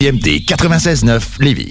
IMT 96.9 Lévis.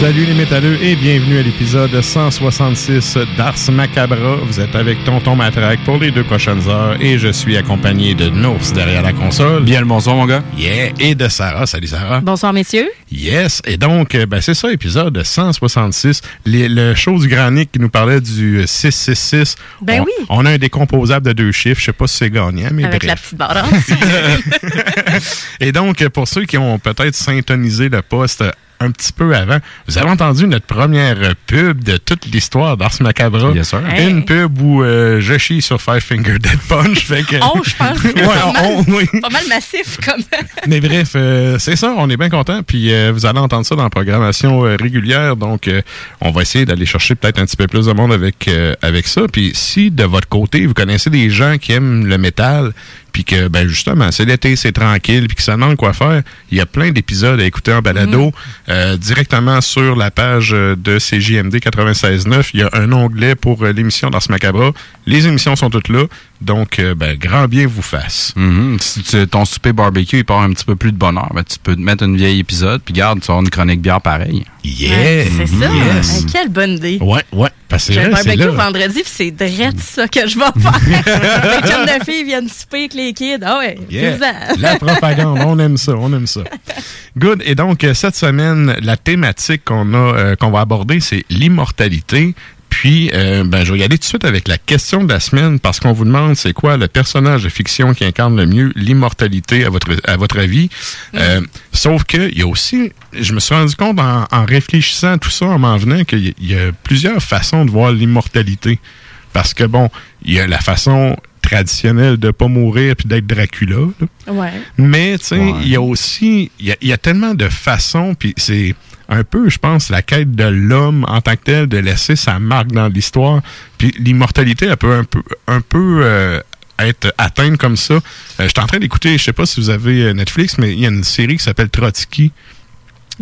Salut les métalleux et bienvenue à l'épisode 166 d'Ars Macabra. Vous êtes avec Tonton Matraque pour les deux prochaines heures et je suis accompagné de Nours derrière la console. Bien le bonsoir, mon gars. Yeah! Et de Sarah. Salut Sarah. Bonsoir, messieurs. Yes! Et donc, euh, ben, c'est ça, épisode 166. Les- le show du Granic qui nous parlait du 666. Ben on, oui. On a un décomposable de deux chiffres. Je sais pas si c'est gagnant, mais Avec la petite balance. Et donc, pour ceux qui ont peut-être syntonisé le poste un petit peu avant, vous avez entendu notre première pub de toute l'histoire d'Ars Macabra. Yes, sir. Hey. Une pub où euh, je chie sur Five Finger Dead Punch. Fait que... Oh, je pense. Ouais, pas, mal, on- oui. pas mal massif, comme. Mais bref, euh, c'est ça, on est bien content. Puis euh, vous allez entendre ça dans la programmation euh, régulière. Donc, euh, on va essayer d'aller chercher peut-être un petit peu plus de monde avec, euh, avec ça. Puis si de votre côté, vous connaissez des gens qui aiment le métal, puis que, ben justement, c'est l'été, c'est tranquille, puis que ça demande quoi faire, il y a plein d'épisodes à écouter en balado euh, directement sur la page euh, de CJMD 96.9. Il y a un onglet pour euh, l'émission d'Ars Macabra. Les émissions sont toutes là. Donc, euh, ben, grand bien vous fasse. Mhm. Si tu- ton souper barbecue, il part un petit peu plus de bonheur, ben, tu peux te mettre une vieille épisode, puis garde, tu vas avoir une chronique bière pareille. Yeah! Ouais, c'est ça. Yes. Quelle bonne idée. Ouais, ouais. Parce que J'ai un barbecue là. vendredi, puis c'est direct ça que je vais faire. les chums de filles viennent souper avec les kids. Ah ouais, Yeah. La propagande, on aime ça, on aime ça. Good. Et donc, euh, cette semaine, la thématique qu'on a, euh, qu'on va aborder, c'est l'immortalité. Puis, euh, ben, je vais y aller tout de suite avec la question de la semaine parce qu'on vous demande c'est quoi le personnage de fiction qui incarne le mieux l'immortalité à votre, à votre avis? Euh, sauf que il y a aussi, je me suis rendu compte en, en réfléchissant à tout ça, en m'en venant, qu'il y, il y a plusieurs façons de voir l'immortalité. Parce que bon, il y a la façon traditionnelle de pas mourir puis d'être Dracula. là. Ouais. Mais, tu sais, Ouais. il y a aussi, il y a, il y a tellement de façons, puis c'est un peu, je pense, la quête de l'homme en tant que tel, de laisser sa marque dans l'histoire. Puis l'immortalité, elle peut un peu, un peu euh, être atteinte comme ça. Euh, je suis en train d'écouter, je sais pas si vous avez euh, Netflix, mais il y a une série qui s'appelle Trotsky.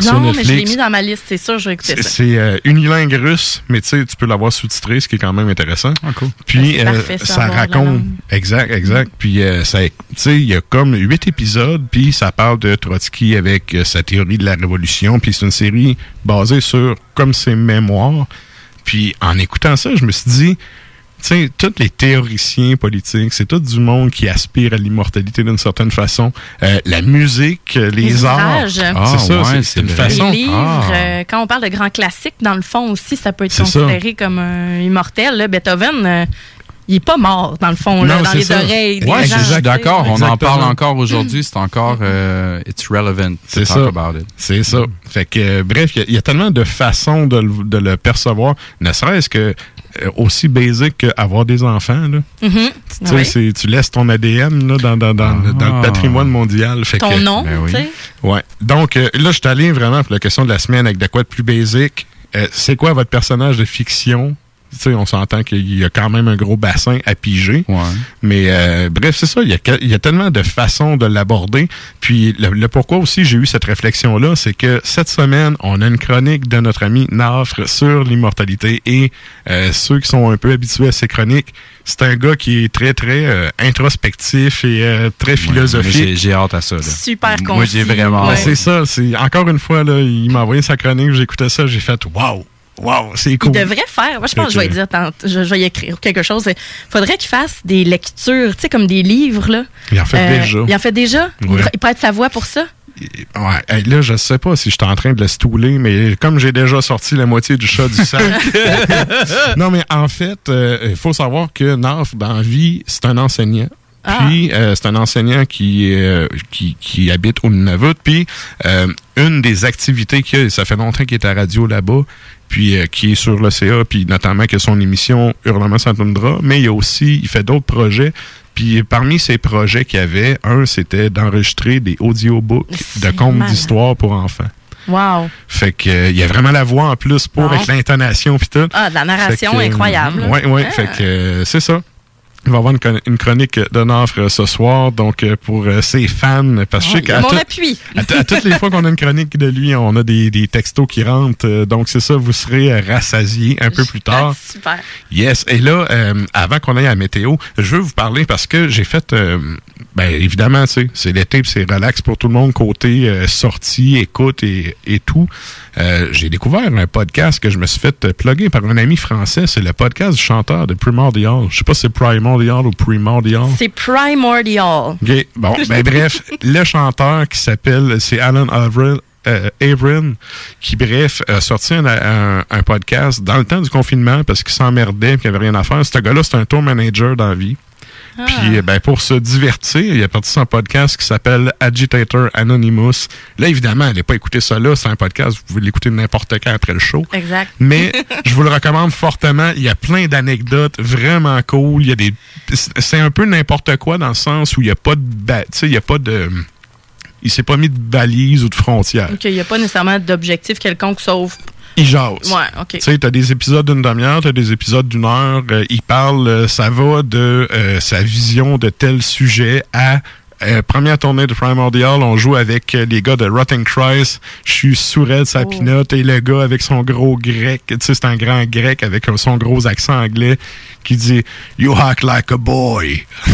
Non, mais je l'ai mis dans ma liste, c'est sûr, je vais écouter C'est ça. c'est, euh, unilingue russe, mais tu sais, tu peux l'avoir sous-titré, ce qui est quand même intéressant. Ah, cool. Puis c'est euh, parfait, ça, raconte exact, exact. Puis euh, ça, tu sais, il y a comme huit épisodes, puis ça parle de Trotsky avec euh, sa théorie de la révolution. Puis c'est une série basée sur comme ses mémoires. Puis en écoutant ça, je me suis dit, sais, tous les théoriciens politiques, c'est tout du monde qui aspire à l'immortalité d'une certaine façon. Euh, la musique, les, Les arts. Ah, c'est ça, ouais, c'est- c'est c'est une façon. Les livres, Ah. euh, quand on parle de grands classiques, dans le fond aussi, ça peut être C'est ça. considéré comme un immortel. là. Beethoven, euh, il est pas mort, dans le fond, là, Non, dans c'est les ça. oreilles gens. je suis d'accord. On en parle encore aujourd'hui. C'est encore euh, it's relevant to C'est talk ça. about it. C'est ça. Fait que, euh, bref, il y a- il y, a tellement de façons de, le- de le percevoir, ne serait-ce que euh, aussi basique qu'avoir des enfants. Là. Mhm. Tu sais, Oui. c'est- tu laisses ton ADN là, dans, dans, dans, Ah. le patrimoine mondial. Fait Ton que, nom, ben oui. tu sais? Ouais. Donc, euh, là, je suis allé vraiment pour la question de la semaine avec de quoi de plus basique. Euh, c'est quoi votre personnage de fiction? Tu sais, on s'entend qu'il y a quand même un gros bassin à piger. Ouais. Mais euh, bref, c'est ça. Il y, a, que- il y a tellement de façons de l'aborder. Puis le, le pourquoi aussi j'ai eu cette réflexion-là, c'est que cette semaine, on a une chronique de notre ami Nafre sur l'immortalité. Et euh, ceux qui sont un peu habitués à ces chroniques, c'est un gars qui est très, très euh, introspectif et euh, très philosophique. j'ai- hâte à ça. Là. Super Moi, concis. j'ai vraiment Ouais. c'est ça. C'est encore une fois là, il m'a envoyé sa chronique, j'écoutais ça, j'ai fait waouh, waouh, c'est Il cool. devrait faire, moi je pense que je vais dire, tant- je, je vais y écrire quelque chose. Il faudrait qu'il fasse des lectures, tu sais, comme des livres. Là. Il en fait Euh, déjà. Il en fait déjà? Il pr- Il prête sa voix pour ça? Ouais, là, je sais pas si je suis en train de le stouler, mais comme j'ai déjà sorti la moitié du chat du sac. non, mais en fait, euh, il faut savoir que Naf, dans la vie, c'est un enseignant. Ah. Puis, euh, c'est un enseignant qui, euh, qui, qui habite au Nunavut. Puis, euh, une des activités qu'il a, ça fait longtemps qu'il est à radio là-bas, puis euh, qui est sur l'OCA, puis notamment que son émission Hurlement sans toundra, mais il y a aussi, il fait d'autres projets. Puis parmi ces projets qu'il y avait, un, c'était d'enregistrer des audiobooks de contes d'histoire pour enfants. Wow. Fait que euh, il y a vraiment la voix en plus pour avec l'intonation puis tout. Ah, de la narration incroyable. Oui, oui. Ah. Fait que c'est ça. Il va y avoir une, chron- une chronique de Nafre ce soir, donc euh, pour euh, ses fans, parce que je sais mon tout- appui. à, toutes les fois qu'on a une chronique de lui, on a des, des textos qui rentrent. euh, donc c'est ça, vous serez rassasiés un peu plus tard. Super. Yes. Et là, euh, avant qu'on aille à la météo, je veux vous parler parce que j'ai fait, euh, ben évidemment, tu sais, c'est l'été, c'est relax pour tout le monde côté euh, sortie, écoute et, et tout. Euh, j'ai découvert un podcast que je me suis fait euh, plugger par un ami français. C'est le podcast du chanteur de Primordial. Je sais pas si c'est Primordial ou Primordial. C'est primordial. OK. Bon, ben bref, le chanteur qui s'appelle, c'est Alan Avril. euh, Averin, qui, bref, a sorti un, un- un podcast dans le temps du confinement parce qu'il s'emmerdait et qu'il avait rien à faire. Ce gars-là, c'est un tour manager dans la vie. Ah. Puis, ben, pour se divertir, il a parti son podcast qui s'appelle Agitator Anonymous. Là, évidemment, allez pas écouter ça là. C'est un podcast, vous pouvez l'écouter n'importe quand après le show. Exact. Mais je vous le recommande fortement. Il y a plein d'anecdotes vraiment cool. Il y a des, c'est un peu n'importe quoi dans le sens où il y a pas de, tu sais, il y a pas de, il s'est pas mis de balises ou de frontières. Il n'y a pas nécessairement d'objectif quelconque sauf. Il jase. Ouais, OK. Tu sais, t'as des épisodes d'une demi-heure, t'as des épisodes d'une heure. euh, il parle, euh, ça va de euh, sa vision de tel sujet à euh, première tournée de Primordial, on joue avec euh, les gars de Rotten Christ. Je suis sourd de sa Oh. pinotte et le gars avec son gros grec. Tu sais, c'est un grand grec avec euh, son gros accent anglais qui dit You hack like a boy.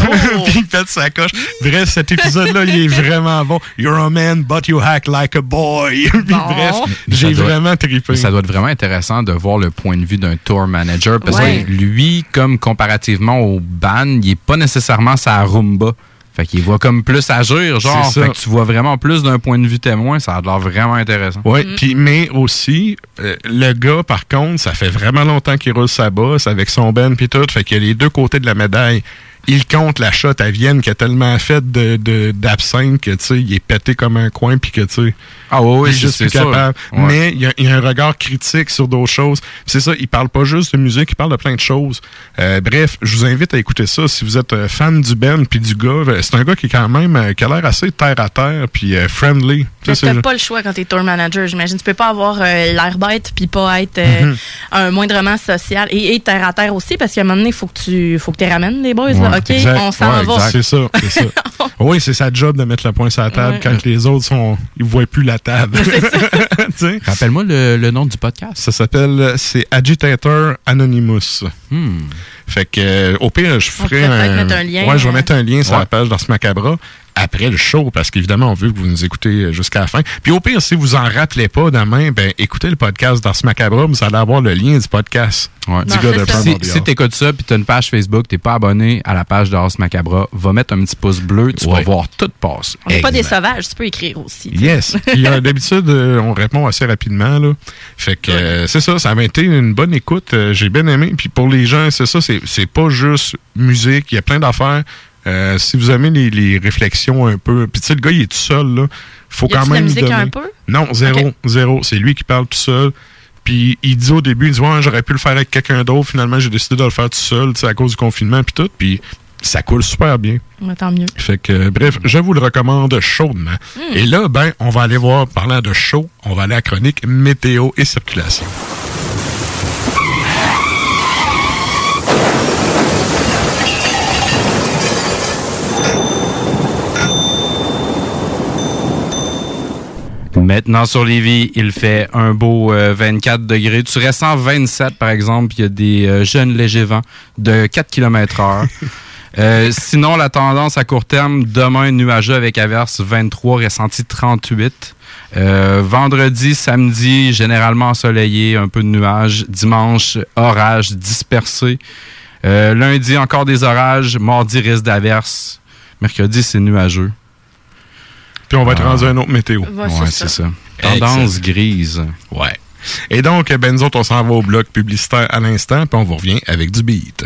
Puis il pète sa coche. Bref, cet épisode-là, il est vraiment bon. You're a man, but you hack like a boy. Puis Bon. bref, j'ai vraiment trippé. Ça doit être vraiment intéressant de voir le point de vue d'un tour manager parce Ouais. que lui, comme comparativement au band, il est pas nécessairement sa rumba. Fait qu'il voit comme plus agir, genre. Fait que tu vois vraiment plus d'un point de vue témoin. Ça a l'air vraiment intéressant. Oui, puis mais aussi, euh, le gars, par contre, ça fait vraiment longtemps qu'il roule sa bosse avec son Ben puis tout. Fait qu'il y a les deux côtés de la médaille. Il compte la shot à Vienne qui a tellement fait de, de- d'absinthe que, tu sais, il est pété comme un coin puis que, tu sais, Ah oui, il est juste plus capable. Mais il y, a, il y a un regard critique sur d'autres choses. C'est ça, il parle pas juste de musique, il parle de plein de choses. Euh, bref, je vous invite à écouter ça si vous êtes euh, fan du Ben puis du gars. Euh, C'est un gars qui est quand même, euh, qui a l'air assez terre à terre puis euh, friendly. Tu c'est- pas le choix quand t'es tour manager, j'imagine. Tu peux pas avoir euh, l'air bête puis pas être euh, Mhm. un moindrement social et, et terre à terre aussi parce qu'à un moment donné, il faut que tu faut que tu ramènes les boys. là. OK, exact. on s'en Ouais, va. C'est ça, c'est ça. oui, c'est sa job de mettre le point sur la table Ouais. quand les autres sont, ils voient plus la table. Rappelle-moi le, le nom du podcast. ça s'appelle, c'est Agitator Anonymous. Hmm. Fait que, euh, au pire, je ferai mettre un lien, Ouais, je vais euh, mettre un lien sur la Ouais. page d'Ars Macabra. Après le show, parce qu'évidemment, on veut que vous nous écoutez jusqu'à la fin. Puis au pire, si vous en rappelez pas demain, ben écoutez le podcast d'Ars Macabre, vous allez avoir le lien du podcast. Ouais. Du Non, gars de Si, si t'écoutes ça puis t'as une page Facebook, t'es pas abonné à la page de House Macabra, va mettre un petit pouce bleu, tu vas voir tout passer. On n'est pas des sauvages, tu peux écrire aussi. tu sais. Yes. Puis euh, d'habitude, euh, on répond assez rapidement. Là. Fait que euh, c'est ça, ça m'a été une bonne écoute. euh, J'ai bien aimé. Puis pour les gens, c'est ça, c'est pas juste musique, il y a plein d'affaires. Euh, si vous aimez les, les réflexions un peu. Puis tu sais, le gars, il est tout seul, là. Faut Y quand la même lui donner. un peu? Non, zéro, zéro. C'est lui qui parle tout seul. Puis il dit au début, il dit ouais, j'aurais pu le faire avec quelqu'un d'autre. Finalement, j'ai décidé de le faire tout seul, tu sais, à cause du confinement puis tout. Puis ça coule super bien. Tant mieux. Fait que, euh, bref, je vous le recommande chaudement. Et là, ben, on va aller voir, parlant de chaud, on va aller à la chronique météo et circulation. Maintenant sur Lévis, il fait un beau euh, 24 degrés. Tu restes en 27 par exemple, il y a des euh, jeunes légers vents de 4 km heure. Euh, sinon, la tendance à court terme, demain nuageux avec averse 23, ressenti 38. Euh, vendredi, samedi, généralement ensoleillé, un peu de nuages. Dimanche, orage dispersé. Euh, lundi, encore des orages. Mardi, risque d'averse. Mercredi, c'est nuageux. Puis on va être Ah. rendu à un autre météo. Ouais, ouais, c'est c'est ça. ça. Tendance grise. Ouais. Et donc, ben, nous autres, on s'en va au bloc publicitaire à l'instant, puis on vous revient avec du beat.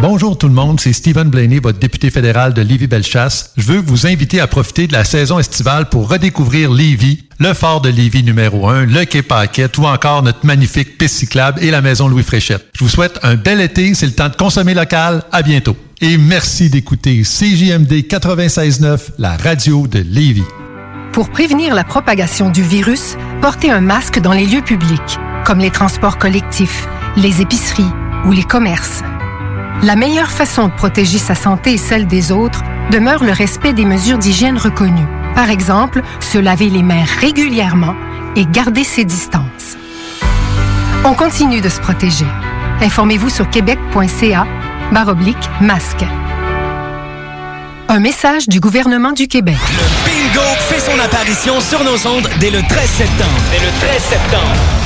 Bonjour tout le monde, c'est Stephen Blaney, votre député fédéral de Lévis-Bellechasse. Je veux vous inviter à profiter de la saison estivale pour redécouvrir Lévis, le fort de Lévis numéro 1, le quai Paquette ou encore notre magnifique piste cyclable et la maison Louis Fréchette. Je vous souhaite un bel été, c'est le temps de consommer local. À bientôt. Et merci d'écouter CJMD 96.9, la radio de Lévis. Pour prévenir la propagation du virus, portez un masque dans les lieux publics, comme les transports collectifs, les épiceries ou les commerces. La meilleure façon de protéger sa santé et celle des autres demeure le respect des mesures d'hygiène reconnues. Par exemple, se laver les mains régulièrement et garder ses distances. On continue de se protéger. Informez-vous sur québec.ca baroblique masque. Un message du gouvernement du Québec. Bingo fait son apparition sur nos ondes dès le 13 septembre. Dès le 13 septembre.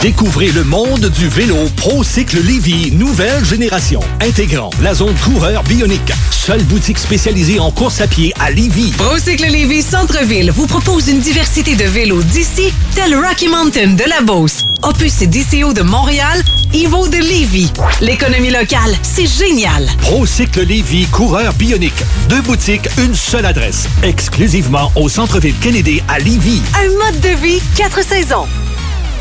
Découvrez le monde du vélo ProCycle Lévy, nouvelle génération, intégrant la zone coureur bionique. Seule boutique spécialisée en course à pied à Lévy. Procycle Lévy Centre-Ville vous propose une diversité de vélos d'ici, tel Rocky Mountain de la Beauce, Opus et DCO de Montréal, Evo de Lévy. L'économie locale, c'est génial. ProCycle Lévy, coureur bionique. Deux boutiques, une seule adresse. Exclusivement au centre-ville Kennedy à Lévy. Un mode de vie, quatre saisons.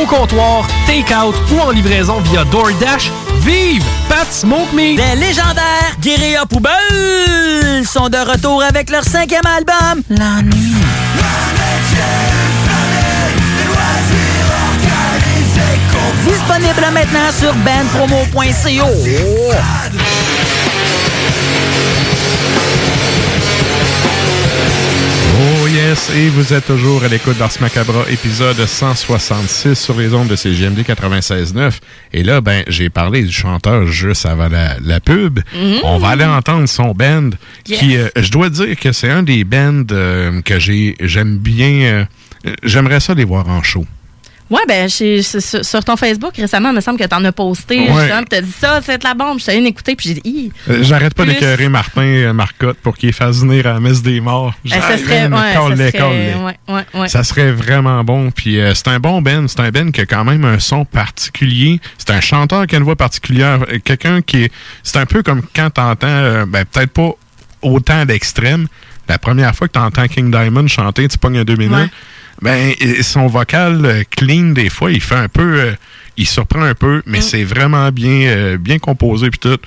au comptoir, take-out ou en livraison via DoorDash. Vive Pat Smoke Meat! Les légendaires Guérilla Poubelle sont de retour avec leur cinquième album, La Nuit. Disponible maintenant sur bandpromo.co. Et vous êtes toujours à l'écoute d'Ars Macabra, épisode 166 sur les ondes de CGMD 96.9. Et là, ben, j'ai parlé du chanteur juste avant la, la pub. Mhm. On va aller entendre son band, qui, euh, je dois dire que c'est un des bands euh, que j'ai, j'aime bien. euh, J'aimerais ça les voir en show. Ouais, ben, sur, ton Facebook récemment, il me semble que t'en as posté. Ouais. justement, puis t'as dit ça, c'est de la bombe. Je suis allée écouter, puis j'ai dit, Euh, J'arrête pas d'écœurer Martin euh, Marcotte pour qu'il fasse venir à la messe des morts. Ça J'arrête, serait, ouais, ça colle-les, serait- colle-les. ouais, ouais, ouais. Ça serait vraiment bon. Puis euh, c'est un bon Ben. C'est un Ben qui a quand même un son particulier. C'est un chanteur qui a une voix particulière. Euh, Quelqu'un qui est. C'est un peu comme quand t'entends, euh, ben, peut-être pas autant d'extrêmes. La première fois que t'entends King Diamond chanter, tu pognes un deux minutes. Ben, son vocal euh, clean, des fois, il fait un peu. euh, il surprend un peu, mais c'est vraiment bien, euh, bien composé. Puis tout.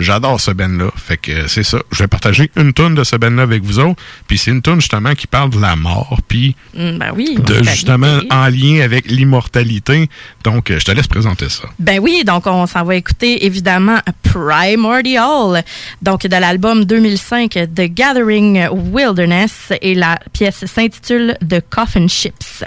J'adore ce Ben-là. Fait que euh, c'est ça. Je vais partager une tonne de ce Ben-là avec vous autres. Puis c'est une tonne justement qui parle de la mort. Puis Mm, ben oui. de justement en lien avec l'immortalité. Donc, euh, je te laisse présenter ça. Ben oui, donc on s'en va écouter évidemment Primordial, donc de l'album 2005 The Gathering Wilderness et la pièce s'intitule The Coffin Ships.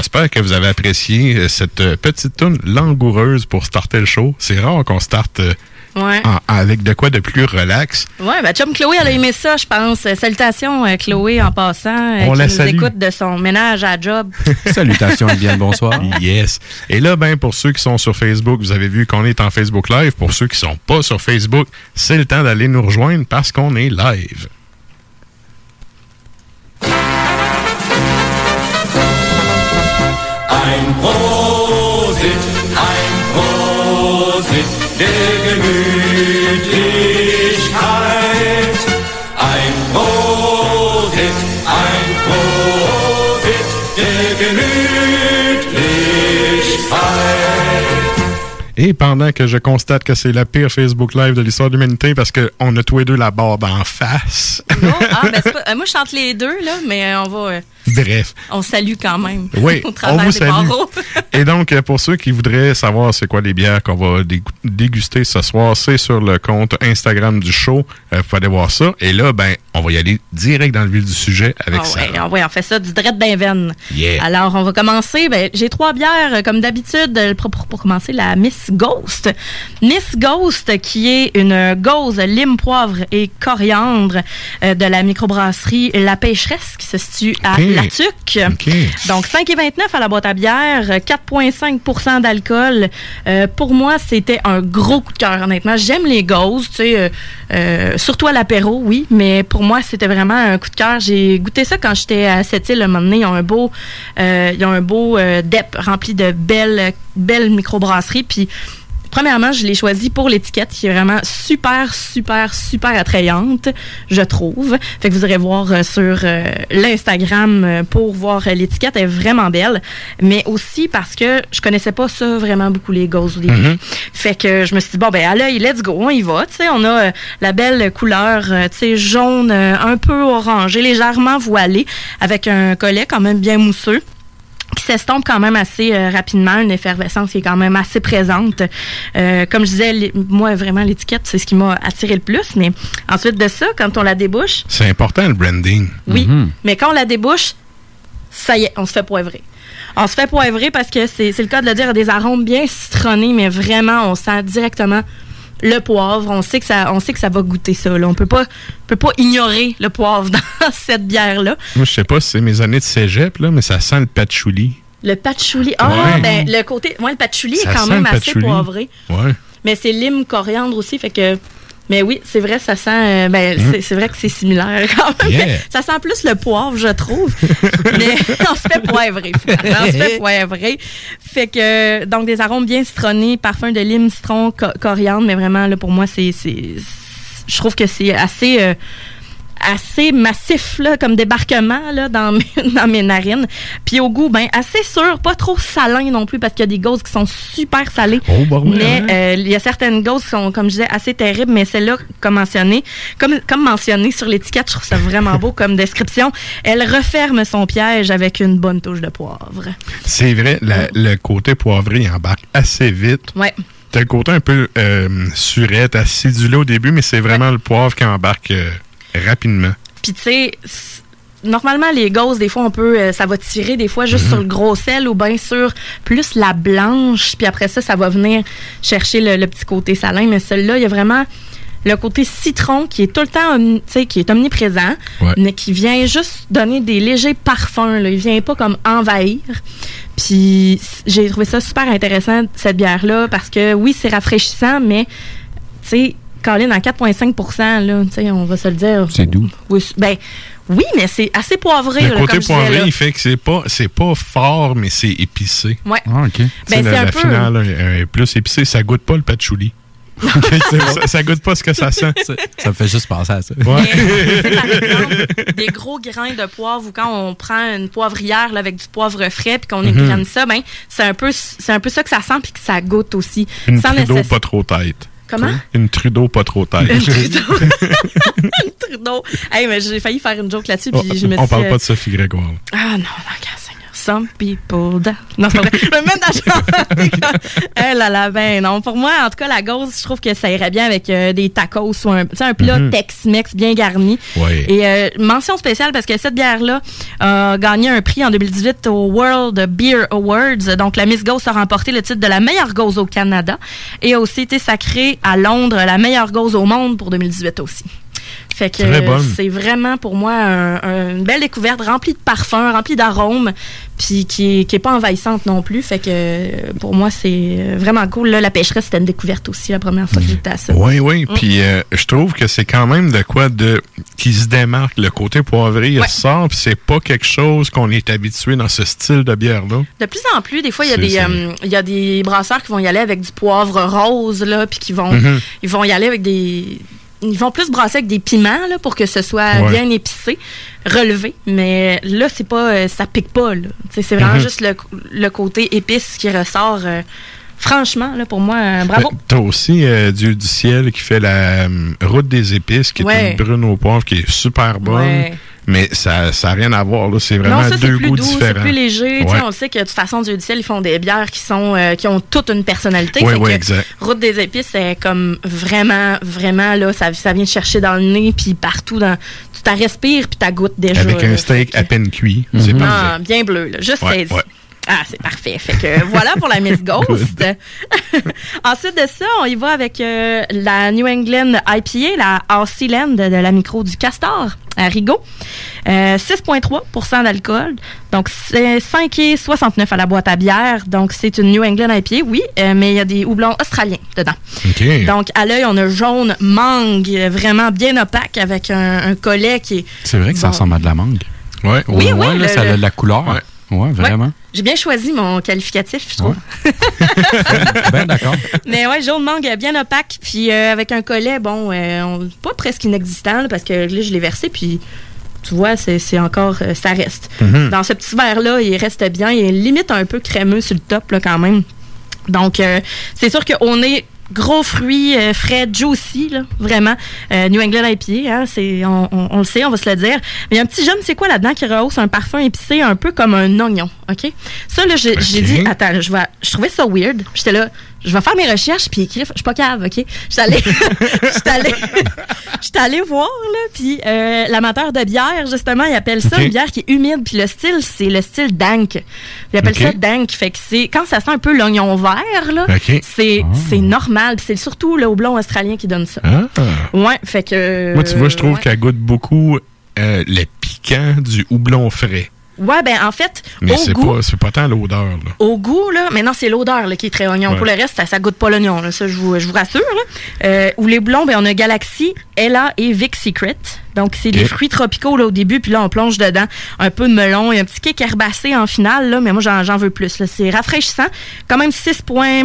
J'espère que vous avez apprécié euh, cette euh, petite tune langoureuse pour starter le show. C'est rare qu'on starte euh, Ouais. en- avec de quoi de plus relax. Ouais, ben chum Chloé, elle a aimé ça, je pense. Salutations, Chloé, en passant, On qui la nous salue. écoute de son ménage à job. Salutations et bien le bonsoir. Yes. Et là, ben, pour ceux qui sont sur Facebook, vous avez vu qu'on est en Facebook Live. Pour ceux qui sont pas sur Facebook, c'est le temps d'aller nous rejoindre parce qu'on est live. Ein Prosit, ein Prosit der Gemütlichkeit. Pendant que je constate que c'est la pire Facebook Live de l'histoire de l'humanité parce qu'on a tous les deux la barbe en face. Ah, ben, pas- euh, moi, je chante les deux, là, mais euh, on va. euh, Bref. on salue quand même. Oui, on travers vous salue. Et donc, euh, pour ceux qui voudraient savoir c'est quoi les bières qu'on va dég- déguster ce soir, c'est sur le compte Instagram du show. Euh, vous pouvez aller voir ça. Et là, ben, on va y aller direct dans le vif du sujet avec Ah ça. ah ouais, on fait ça du veine. Yeah. Alors, on va commencer. Ben, J'ai trois bières, euh, comme d'habitude, euh, pour, pour- pour commencer, la Miss Ghost. Miss Ghost, qui est une gauze lime, poivre et coriandre euh, de la microbrasserie La Pêcheresse, qui se situe à Ok. La Tuque. Donc, 5,29 à la boîte à bière, euh, 4,5% d'alcool. Euh, pour moi, c'était un gros coup de cœur, honnêtement. J'aime les gauzes, tu sais, euh, euh, surtout à l'apéro, oui, mais pour moi, c'était vraiment un coup de cœur. J'ai goûté ça quand j'étais à cette île, un moment donné. Ils ont un beau, euh, ils ont un beau euh, dep rempli de belles, belles microbrasseries. Puis, Premièrement, je l'ai choisi pour l'étiquette qui est vraiment super, super, super attrayante, je trouve. Fait que vous irez voir euh, sur euh, l'Instagram euh, pour voir l'étiquette. Elle est vraiment belle. Mais aussi parce que je connaissais pas ça vraiment beaucoup, les gauzes au début. Mhm. Fait que je me suis dit, bon, ben à l'œil, let's go, on y va. Tu sais, on a la belle couleur, tu sais, jaune, un peu orangé, légèrement voilé, avec un collet quand même bien mousseux qui s'estompe quand même assez euh, rapidement, une effervescence qui est quand même assez présente. Euh, comme je disais, les- moi, vraiment, l'étiquette, c'est ce qui m'a attiré le plus. Mais ensuite de ça, quand on la débouche, C'est important le branding. oui, mais quand on la débouche, ça y est, on se fait poivrer. On se fait poivrer parce que c'est c'est le cas de le dire, des arômes bien citronnés, mais vraiment, on sent directement le poivre. On sait que ça, on sait que ça va goûter ça. Là. On peut pas, on peut pas ignorer le poivre dans cette bière-là. Moi, je sais pas si c'est mes années de cégep, là, mais ça sent le patchouli. Le patchouli. Ah, Ouais. ben, le côté. Moi, le patchouli Ça est quand même assez poivré. Ouais. Mais c'est lime, coriandre aussi, fait que. Mais oui, c'est vrai, ça sent. euh, ben, Mm. c'est- vrai que c'est similaire quand même. Yeah. Ça sent plus le poivre, je trouve. mais on se fait poivrer. On se fait poivrer. Fait que, donc, des arômes bien citronnés, parfum de lime, citron, co- coriandre, mais vraiment, là, pour moi, c'est. c'est- Je trouve que c'est assez. euh, assez massif là, comme débarquement là, dans, mes, dans mes narines. Puis au goût, ben assez sûr, pas trop salin non plus parce qu'il y a des gauzes qui sont super salées. Oh, bah mais hein? euh, il y a certaines gauzes qui sont, comme je disais, assez terribles, mais celle-là, comme mentionné, comme, comme mentionné sur l'étiquette, je trouve ça vraiment beau comme description. Elle referme son piège avec une bonne touche de poivre. C'est vrai, la- le côté poivré embarque assez vite. Ouais. T'as le côté un peu euh, surette, acidulé au début, mais c'est vraiment le poivre qui embarque euh, rapidement. Puis tu sais, normalement les gauzes des fois on peut euh, ça va tirer des fois juste sur le gros sel ou bien sur plus la blanche, puis après ça ça va venir chercher le, le petit côté salin, mais celle-là il y a vraiment le côté citron qui est tout le temps tu sais qui est omniprésent, Ouais. mais qui vient juste donner des légers parfums là, il vient pas comme envahir. Puis j'ai trouvé ça super intéressant cette bière là parce que oui, c'est rafraîchissant mais tu sais Colin, à 4,5 là, tu sais, on va se le dire. C'est doux. Oui, ben, oui, mais c'est assez poivré. Le là, côté comme je disais, poivré, là. il fait que c'est pas, c'est pas fort, mais c'est épicé. Ouais. Ah, OK. Ben, la, c'est un la peu- finale est plus épicée, ça goûte pas le patchouli. ça, ça goûte pas ce que ça sent. Ça me fait juste penser à ça. Ouais. Par exemple, des gros grains de poivre ou quand on prend une poivrière là, avec du poivre frais puis qu'on égrène ça, ben c'est un peu c'est un peu ça que ça sent puis que ça goûte aussi. Une Sans nécess- pas trop tête. Comment? Une Trudeau pas trop tête. Une Trudeau. Une Trudeau. Hey, mais j'ai failli faire une joke là-dessus puis je me On parle euh, pas de Sophie Grégoire. Ah non, non, Seigneur. Some people down. Non, c'est pas vrai. Je me dans la. Eh là là, ben non. Pour moi, en tout cas, la gauze, je trouve que ça irait bien avec euh, des tacos ou un, un plat Mhm. Tex-Mex bien garni. Ouais. Et euh, mention spéciale parce que cette bière-là a gagné un prix en 2018 au World Beer Awards. Donc, la Miss Gauze a remporté le titre de la meilleure gauze au Canada et a aussi été sacrée à Londres la meilleure gauze au monde pour 2018 aussi. Fait que c'est vraiment pour moi un- un- une belle découverte remplie de parfums, remplie d'arômes, puis qui, qui est pas envahissante non plus. Fait que euh, pour moi, c'est vraiment cool. Là, la pêcheresse, c'était une découverte aussi la première fois que j'étais à ça. Oui, oui. Mm. Puis euh, je trouve que c'est quand même de quoi de qui se démarque. Le côté poivré, il Ouais. ressort, puis c'est pas quelque chose qu'on est habitué dans ce style de bière-là. De plus en plus, des fois, il y a des euh, il y a des brasseurs qui vont y aller avec du poivre rose là, puis qui vont Mhm. ils vont y aller avec des ils vont plus brasser avec des piments là, pour que ce soit Ouais. bien épicé, relevé, mais là c'est pas euh, ça pique pas C'est vraiment Mhm. juste le, le côté épice qui ressort euh, franchement là pour moi euh, bravo. Euh, T'as aussi Dieu du ciel qui fait la route des épices, qui est une brune au poivre, qui est super bonne. Ouais. Mais ça n'a rien à voir. là. C'est vraiment non, ça c'est deux plus goûts doux, c'est différents. plus léger. Tu Ouais. On le sait que de toute façon, Dieu du ciel, ils font des bières qui sont euh, qui ont toute une personnalité. Ouais, que exact. Route des épices, c'est comme vraiment, vraiment là, ça, ça vient te chercher dans le nez, puis partout dans, tu t'as respires, puis t'as goûte déjà. Avec là. un steak à peine cuit. C'est Non, parfait. bien bleu, là, juste Ouais, saisi. ouais. Ah, c'est parfait. Fait que voilà pour la Miss Ghost. Ensuite de ça, on y va avec euh, la New England IPA, la Aussie-Land de la micro du Castor à Rigaud. Euh, 6,3% d'alcool. Donc, c'est 5,69 à la boîte à bière. Donc, c'est une New England IPA, oui, euh, mais il y a des houblons australiens dedans. OK. Donc, à l'œil, on a jaune mangue, vraiment bien opaque, avec un, un collet qui est... C'est vrai que ça ressemble à de la mangue. Ouais, Oui, oui, là, le- ça a le- de la couleur. Ouais, vraiment. J'ai bien choisi mon qualificatif, je trouve. ben d'accord. Mais ouais, jaune mangue bien opaque, puis euh, avec un collet, bon, euh, on- pas presque inexistant, là, parce que là, je l'ai versé, puis tu vois, c'est encore, euh, ça reste. Mhm. Dans ce petit verre-là, il reste bien, il est limite un peu crémeux sur le top, là, quand même. Donc, euh, c'est sûr qu'on est gros fruits euh, frais, juicy, là, vraiment. Euh, New England IPA, hein, c'est, on, on- on le sait, on va se le dire. Mais un petit jeune, c'est quoi là-dedans, qui rehausse un parfum épicé un peu comme un oignon, OK? Ça, là, j'ai dit, attends, là, je, vais, je trouvais ça weird. J'étais là, je vais faire mes recherches, puis écrire, je suis pas cave, OK? J'étais allée, j'étais allée, voir, là, puis euh, l'amateur de bière, justement, il appelle ça une bière qui est humide, puis le style, c'est le style dank. Il appelle ça dank, fait que c'est, quand ça sent un peu l'oignon vert, là, c'est, c'est normal, c'est surtout le houblon australien qui donne ça. Ah. Ouais, fait que... Moi, tu vois, je trouve ouais. qu'elle goûte beaucoup euh, le piquant du houblon frais. Ouais, ben en fait, Mais au c'est goût, pas, c'est pas tant l'odeur. là. Au goût, là, maintenant c'est l'odeur là, qui est très oignon. Ouais. Pour le reste, ça, ça goûte pas l'oignon, là, ça je vous, je vous rassure. Là. Euh, ou les blonds, ben, on a Galaxy, Ella et Vic Secret. Donc c'est des fruits tropicaux là, au début, puis là on plonge dedans un peu de melon et un petit kick herbacé en finale, là, mais moi j'en, j'en veux plus. là. C'est rafraîchissant, quand même 6 points.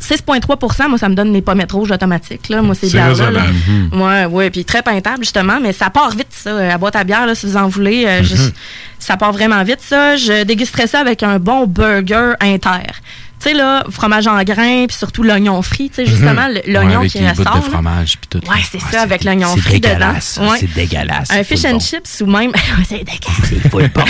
6,3% moi, ça me donne mes pommettes rouges automatiques. Là. Moi, c'est C'est bière là. raisonnable. Mhm. Ouais, ouais. Puis très peintable, justement. Mais ça part vite, ça. À boîte à bière, là, si vous en voulez. euh, Mhm. juste- ça part vraiment vite, ça. Je dégusterais ça avec un bon burger inter. Tu sais, là, fromage en grains, puis surtout l'oignon frit. Tu sais, justement, l'oignon Mhm. Ouais, avec qui les ressort. de fromage puis tout. Ouais, c'est ça, avec l'oignon c'est frit dedans. Ouais. C'est dégueulasse. Un c'est fish and bon. chips ou même. c'est dégueulasse. full bon.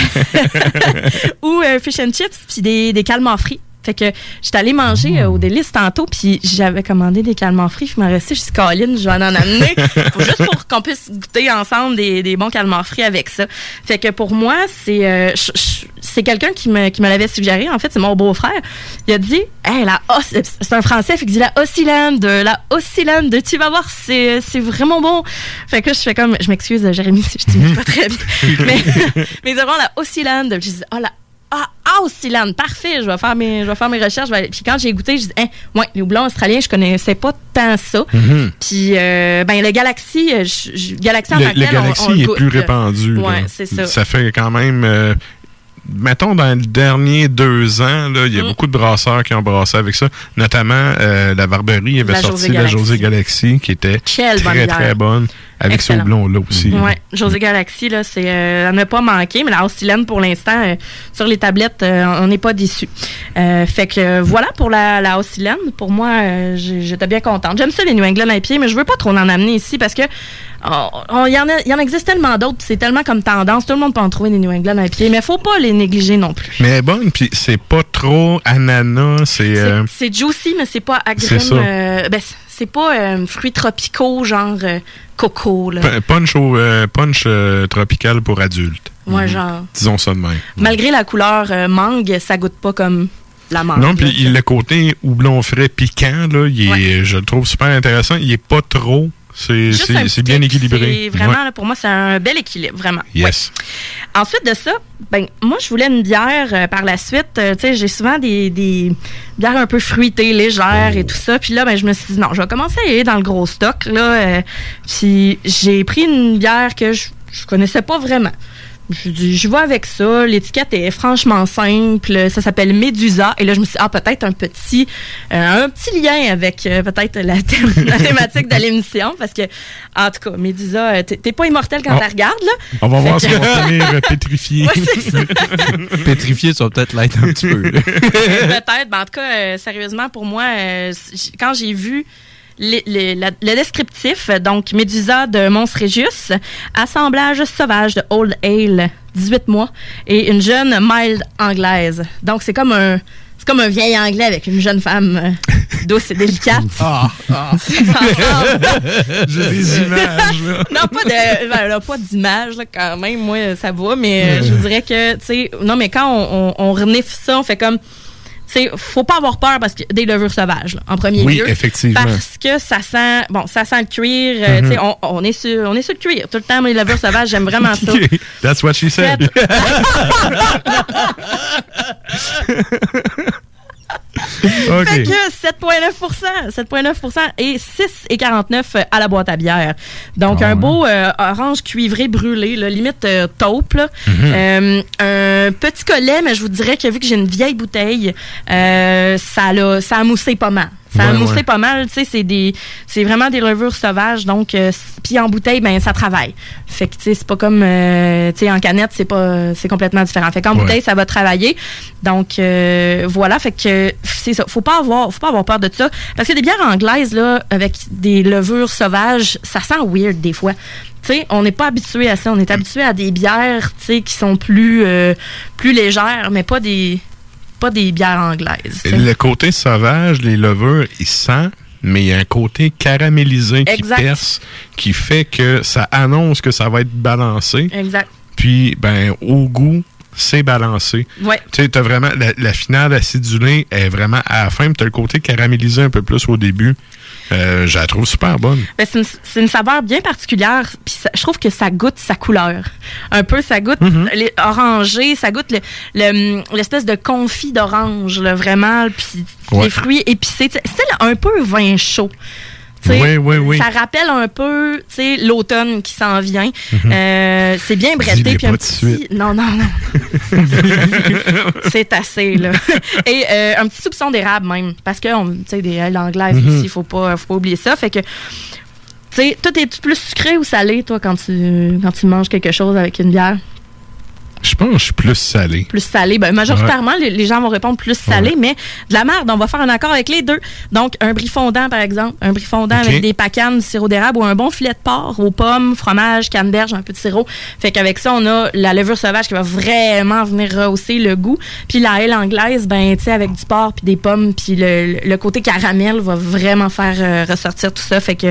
ou un fish and chips, puis des, des calmars frits. Fait que j'étais allée manger euh, au délice tantôt, puis j'avais commandé des calmars frits. Je m'en restais, je suis Caroline, je vais en amener. Juste pour qu'on puisse goûter ensemble des, des bons calmars frits avec ça. Fait que pour moi, c'est euh, c'est quelqu'un qui me, qui me l'avait suggéré. En fait, c'est mon beau-frère. Il a dit, hey, la c'est un français, fait qu'il dit la Oscillande, la Oscillande, tu vas voir, c'est vraiment bon. Fait que je fais comme, je m'excuse, Jérémy, si je t'imite pas très bien. mais, mais auront la Oscillande. Je dis, oh la ah, Aussie parfait, je vais faire mes, je vais faire mes recherches. Puis quand j'ai goûté, je dis, hein, ouais, les houblons australiens, je connaissais pas tant ça. Mhm. Puis, euh, ben, le Galaxy, euh, je- je- Galaxy en Le, le on- Galaxy on est goûte, plus répandu. Ouais, c'est ça. Ça fait quand même. euh, mettons, dans les derniers deux ans, il y a Mm. beaucoup de brasseurs qui ont brassé avec ça. Notamment, euh, la Barberie avait La sorti José la Galaxy. José Galaxy, qui était Quelle très, très bonne. Avec ce Excellent. houblon-là aussi. Ouais, José Galaxy, là, c'est euh, à ne pas manquer, mais la Austilène, pour l'instant, euh, sur les tablettes, euh, on n'est pas déçus. Euh, fait que voilà pour la, la Austilène. Pour moi, j'étais bien contente. J'aime ça, les New England IPA, mais je veux pas trop en amener ici parce que oh, oh, il y, en y existe tellement d'autres, c'est tellement comme tendance. Tout le monde peut en trouver des New England IPA, mais faut pas les négliger non plus. Mais bonne, puis c'est pas trop ananas, c'est... euh, C'est juicy, mais c'est pas agrume. euh, ben, c'est- pas euh, fruits tropicaux, genre euh, coco, là. punch, au, euh, punch euh, tropical pour adultes. Ouais, genre. Disons ça de même. Malgré la couleur mangue, ça goûte pas comme la mangue. Non, puis le côté houblon frais piquant, là, il est, je le trouve super intéressant. Il est pas trop. C'est bien équilibré. Vraiment, Ouais. là, pour moi, c'est un bel équilibre, vraiment. Yes. Ensuite de ça, ben, moi, je voulais une bière euh, par la suite. Euh, tu sais, j'ai souvent des, des bières un peu fruitées, légères et tout ça. Puis là, ben, je me suis dit, non, je vais commencer à y aller dans le gros stock. Là, euh, puis j'ai pris une bière que je, je connaissais pas vraiment. Je dis, je vais avec ça. L'étiquette est franchement simple. Ça s'appelle Médusa. Et là, je me suis dit, ah, peut-être un petit, euh, un petit lien avec euh, peut-être la, thème- la thématique de l'émission. Parce que, en tout cas, Médusa, euh, t'es pas immortel quand Oh. tu regardes, là. On va Fait voir si on va finir euh, pétrifié. Ouais. Pétrifié, ça va peut-être l'être un petit peu. Peut-être. Ben, en tout cas, euh, sérieusement, pour moi, euh, quand j'ai vu les- les- la- le descriptif, donc Médusa de Mons Regius, assemblage sauvage de Old Ale, 18 mois, et une jeune mild anglaise. Donc, c'est comme un. C'est comme un vieil anglais avec une jeune femme euh, douce et délicate. Ah, C'est ensemble. J'ai des images, là. Non, pas de, ben, là, pas d'image, là, quand même. Moi, ça va, mais euh, je vous dirais que, tu sais, non, mais quand on, on, on renifle ça, on fait comme, faut pas avoir peur parce que des levures sauvages, là, en premier Oui, lieu. effectivement. Parce que ça sent, bon, ça sent le cuir. euh, Mhm. on, on est sur, on est sur le cuir tout le temps, mais les levures sauvages, j'aime vraiment ça. That's what she said. Fait que 7,9 7,9 et 6,49 à la boîte à bière. Donc, Ah un beau euh, orange cuivré brûlé, là, limite euh, taupe. là. Mhm. Euh, un petit collet, mais je vous dirais que vu que j'ai une vieille bouteille, ça, l'a- ça a moussé pas mal. Ça a Ouais, moussé ouais. pas mal, tu sais, c'est des c'est vraiment des levures sauvages donc euh, puis en bouteille ben ça travaille. Fait que tu sais c'est pas comme euh, tu sais en canette, c'est pas c'est complètement différent. Fait qu'en Ouais. bouteille ça va travailler. Donc euh, voilà, fait que c'est ça, faut pas avoir faut pas avoir peur de ça parce que des bières anglaises là avec des levures sauvages, ça sent weird des fois. Tu sais, on n'est pas habitué à ça, on est habitué à des bières, tu sais qui sont plus euh, plus légères mais pas des pas des bières anglaises. tu. Le côté sauvage, les levures, il sent, mais il y a un côté caramélisé qui perce, qui fait que ça annonce que ça va être balancé. Exact. Puis, ben, au goût, c'est balancé. Ouais. Tu sais, t'as vraiment, la, la finale acidulée est vraiment à la fin, puis t'as le côté caramélisé un peu plus au début. Euh, je la trouve super bonne. Ben, c'est une, saveur bien particulière. Puis je trouve que ça goûte sa couleur. Un peu, ça goûte les orangé, ça goûte le- le- l'espèce de confit d'orange, vraiment. Puis Ouais. les fruits épicés. C'est un peu vin chaud. Tu sais, Oui, oui, oui. Ça rappelle un peu l'automne qui s'en vient. Mhm. Euh, c'est bien bretté. Puis un petit... Non, non, non. c'est assez, là. Et euh, un petit soupçon d'érable même. Parce que, tu sais, des ailes anglaises Mhm. ici, il faut pas, faut pas oublier ça. Fait que, tu sais, toi, es-tu plus sucré ou salé, toi, quand tu, quand tu manges quelque chose avec une bière? Je pense que je suis plus salé. Plus salé. Ben, majoritairement, les, les gens vont répondre plus salé, mais de la merde, on va faire un accord avec les deux. Donc, un brie fondant, par exemple. Un brie fondant avec des pacanes, sirop d'érable ou un bon filet de porc aux pommes, fromage, canneberge, un peu de sirop. Fait qu'avec ça, on a la levure sauvage qui va vraiment venir rehausser le goût. Puis la aile anglaise, ben, tu sais, avec du porc puis des pommes, puis le, le côté caramel va vraiment faire euh, ressortir tout ça. Fait que,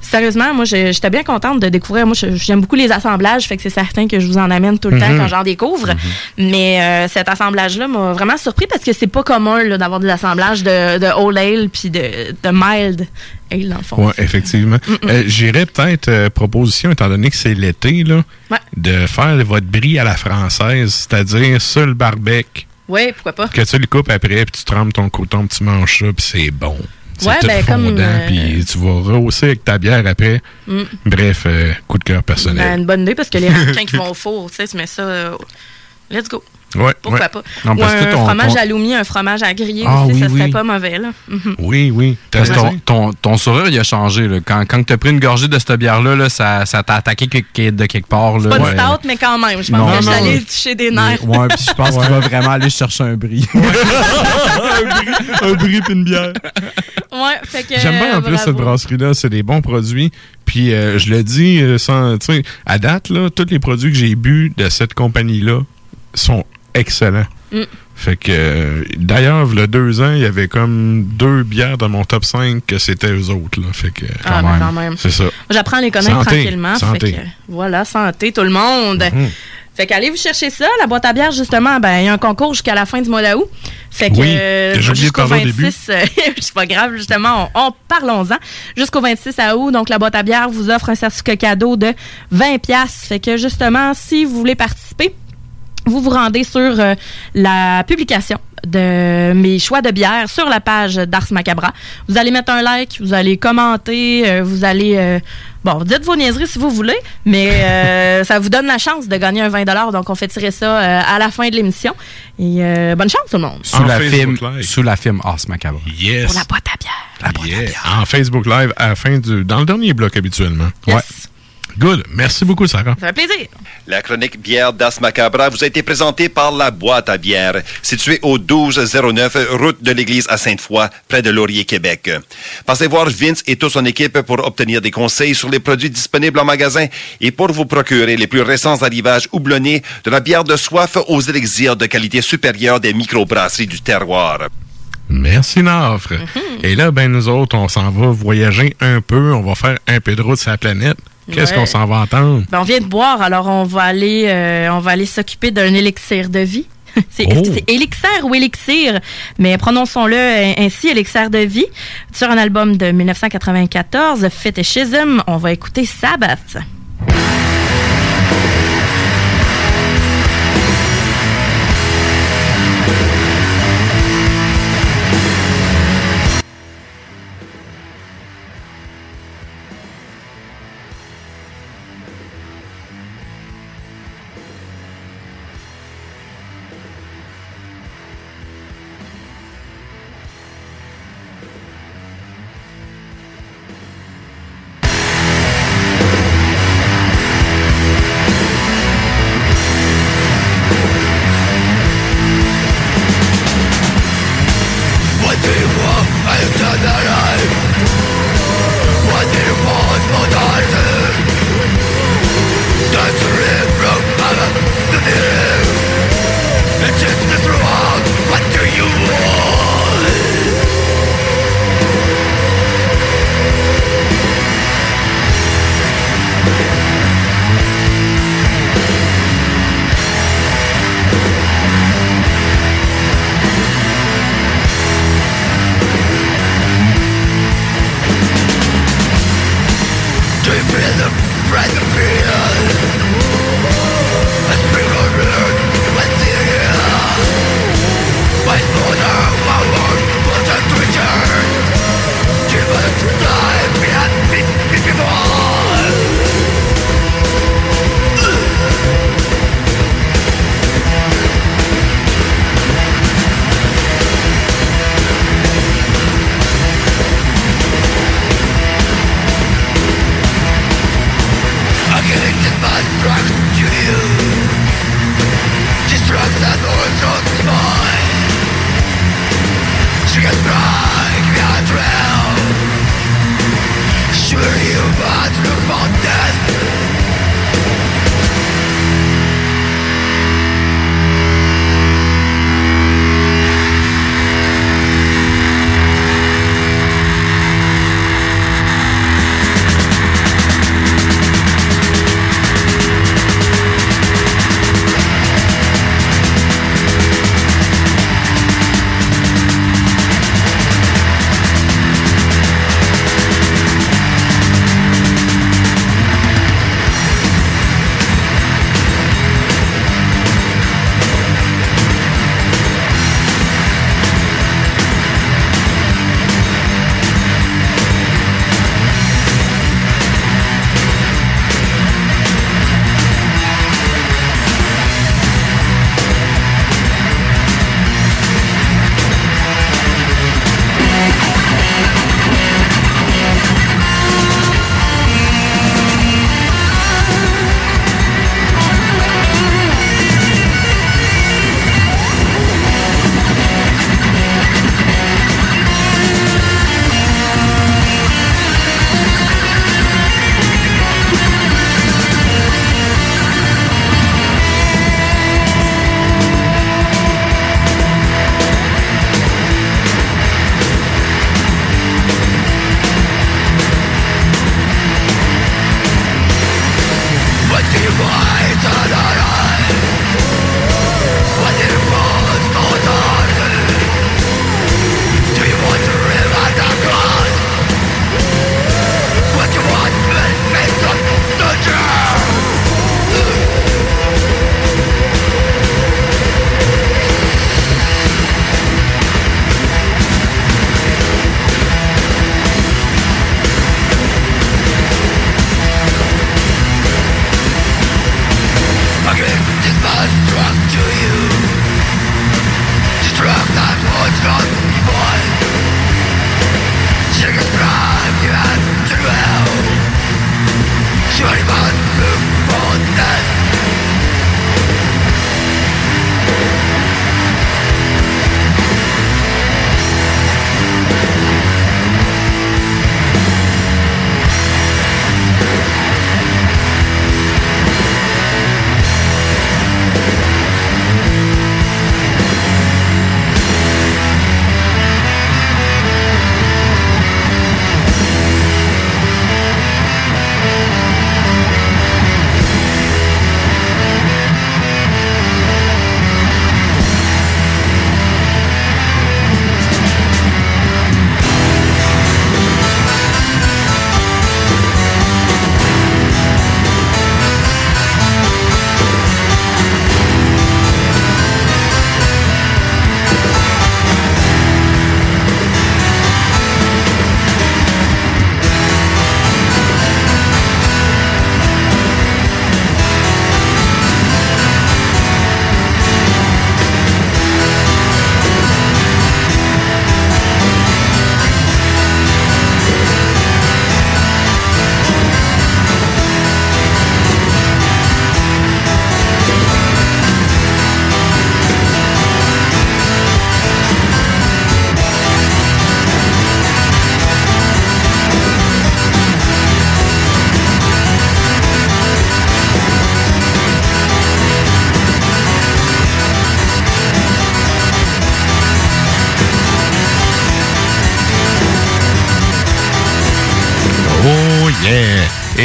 sérieusement, moi, j'étais bien contente de découvrir. Moi, j'aime beaucoup les assemblages. Fait que c'est certain que je vous en amène tout le temps Mhm. quand j'en découvre. Mais euh, cet assemblage-là m'a vraiment surpris parce que c'est pas commun d'avoir des assemblages de, de Old Ale puis de, de Mild Ale, dans le fond. Oui, effectivement. Euh, J'irais peut-être, euh, proposition, étant donné que c'est l'été, là, Ouais. de faire votre brie à la française, c'est-à-dire sur le barbecue, Oui, pourquoi pas. que tu le coupes après, puis tu trempes ton coton, puis tu manges ça, puis c'est bon. C'est Ouais, tout ben, comme, fondant, euh, puis tu vas rehausser avec ta bière après. Mm. Bref, euh, coup de cœur personnel. Ben, une bonne idée parce que les ramequins qui vont au four, tu sais, tu mets ça. euh, let's go. Ouais, Pourquoi ouais. pas? Non, Ou un ton- fromage ton- à l'oumi, un fromage à griller Ah aussi, oui, ça serait oui. pas mauvais. Là. Mhm. Oui, oui. Parce que ton, ton, ton sourire, il a changé. Là. Quand, quand tu as pris une gorgée de cette bière-là, là, ça, ça t'a attaqué de quelque part. Là. Pas Ouais. stout, mais quand même. Je pense Non, que non, ouais. toucher des nerfs. Puis je pense qu'il va vraiment aller chercher un bris. un bris puis une bière. Ouais, fait que. J'aime bien en plus bravo. cette brasserie-là, c'est des bons produits. Puis euh, je le dis euh, sans, tu sais, à date là, tous les produits que j'ai bu de cette compagnie-là sont excellents. Mm. Fait que d'ailleurs, il y a deux ans, il y avait comme deux bières dans mon top 5 que c'était eux autres. Là. Fait que Ah, ben, quand même. c'est ça. J'apprends à les connaître Santé, tranquillement. santé. Fait que, voilà, santé tout le monde. Mhm. Fait qu'allez vous chercher ça. La boîte à bière, justement, ben, il y a un concours jusqu'à la fin du mois d'août. Fait que Oui, euh, jusqu'au parler au début. 26, euh, c'est pas grave, justement, on, on- parlons-en. Jusqu'au 26 août, donc la boîte à bière vous offre un certificat cadeau de 20 pièces. Fait que justement, si vous voulez participer, vous vous rendez sur euh, la publication de mes choix de bière sur la page d'Ars Macabra. Vous allez mettre un like, vous allez commenter, euh, vous allez... euh, bon, dites vos niaiseries si vous voulez, mais euh, ça vous donne la chance de gagner un 20 Donc, on fait tirer ça euh, à la fin de l'émission. Et euh, bonne chance tout le monde. sous, la film, Live. sous la film Ars Macabre. Yes. Pour la boîte à bière. Yeah. En Facebook Live à la fin du. dans le dernier bloc habituellement. Yes. Ouais. Good. Merci beaucoup, Sarah. Ça fait plaisir. La chronique bière d'As Macabra vous a été présentée par La Boîte à bière, située au 1209 route de l'église à Sainte-Foy, près de Laurier, Québec. Passez voir Vince et toute son équipe pour obtenir des conseils sur les produits disponibles en magasin et pour vous procurer les plus récents arrivages houblonnés de la bière de soif aux élixirs de qualité supérieure des microbrasseries du terroir. Merci, Nafre. Et là, ben, nous autres, on s'en va voyager un peu. On va faire un peu de route sur la planète. Qu'est-ce Ouais. qu'on s'en va entendre? Ben, on vient de boire, alors on va aller, euh, on va aller s'occuper d'un élixir de vie. C'est est-ce que Oh. c'est élixir ou élixir, mais prononçons-le ainsi, élixir de vie. Sur un album de 1994, Fetishism, on va écouter Sabbath.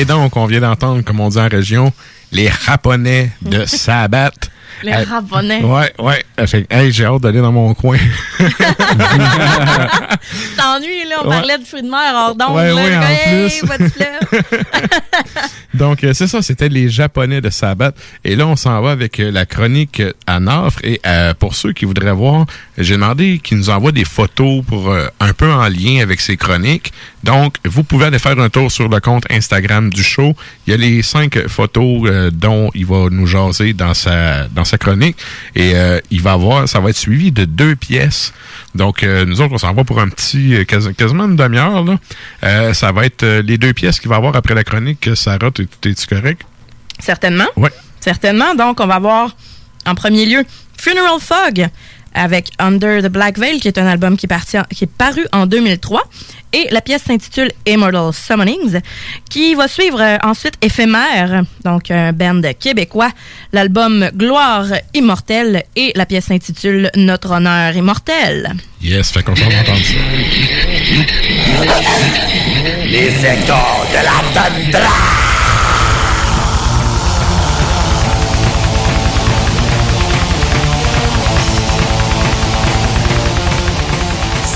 Et donc, on vient d'entendre, comme on dit en région, les Japonais de Sabat. Les Euh, Japonais. Ouais, ouais. Fait que, hey, j'ai hâte d'aller dans mon coin. T'ennuies, là. On Ouais. parlait de fruits de mer hors d'onde. Ouais, ouais, Hey. Donc, euh, c'est ça, c'était les Japonais de Sabat. Et là, on s'en va avec euh, la chronique euh, à Nafre. Et euh, pour ceux qui voudraient voir, j'ai demandé qu'ils nous envoient des photos pour euh, un peu en lien avec ces chroniques. Donc, vous pouvez aller faire un tour sur le compte Instagram du show. Il y a les cinq photos euh, dont il va nous jaser dans sa dans sa chronique. Et euh, il va avoir, ça va être suivi de deux pièces. Donc, euh, nous autres, on s'en va pour un petit, quasi- quasiment une demi-heure. là. Ça va être les deux pièces qu'il va avoir après la chronique. Sarah, t'es- t'es-tu correct? Certainement. Ouais. Certainement. Donc, on va voir en premier lieu Funeral Fog avec Under the Black Veil, qui est un album qui est, parti en- qui est paru en 2003. Et la pièce s'intitule Immortal Summonings, qui va suivre euh, ensuite Éphémère, donc un band québécois, l'album Gloire immortelle et la pièce s'intitule Notre honneur immortel. Yes, fait qu'on s'en va entendre ça. Les échos de la tundra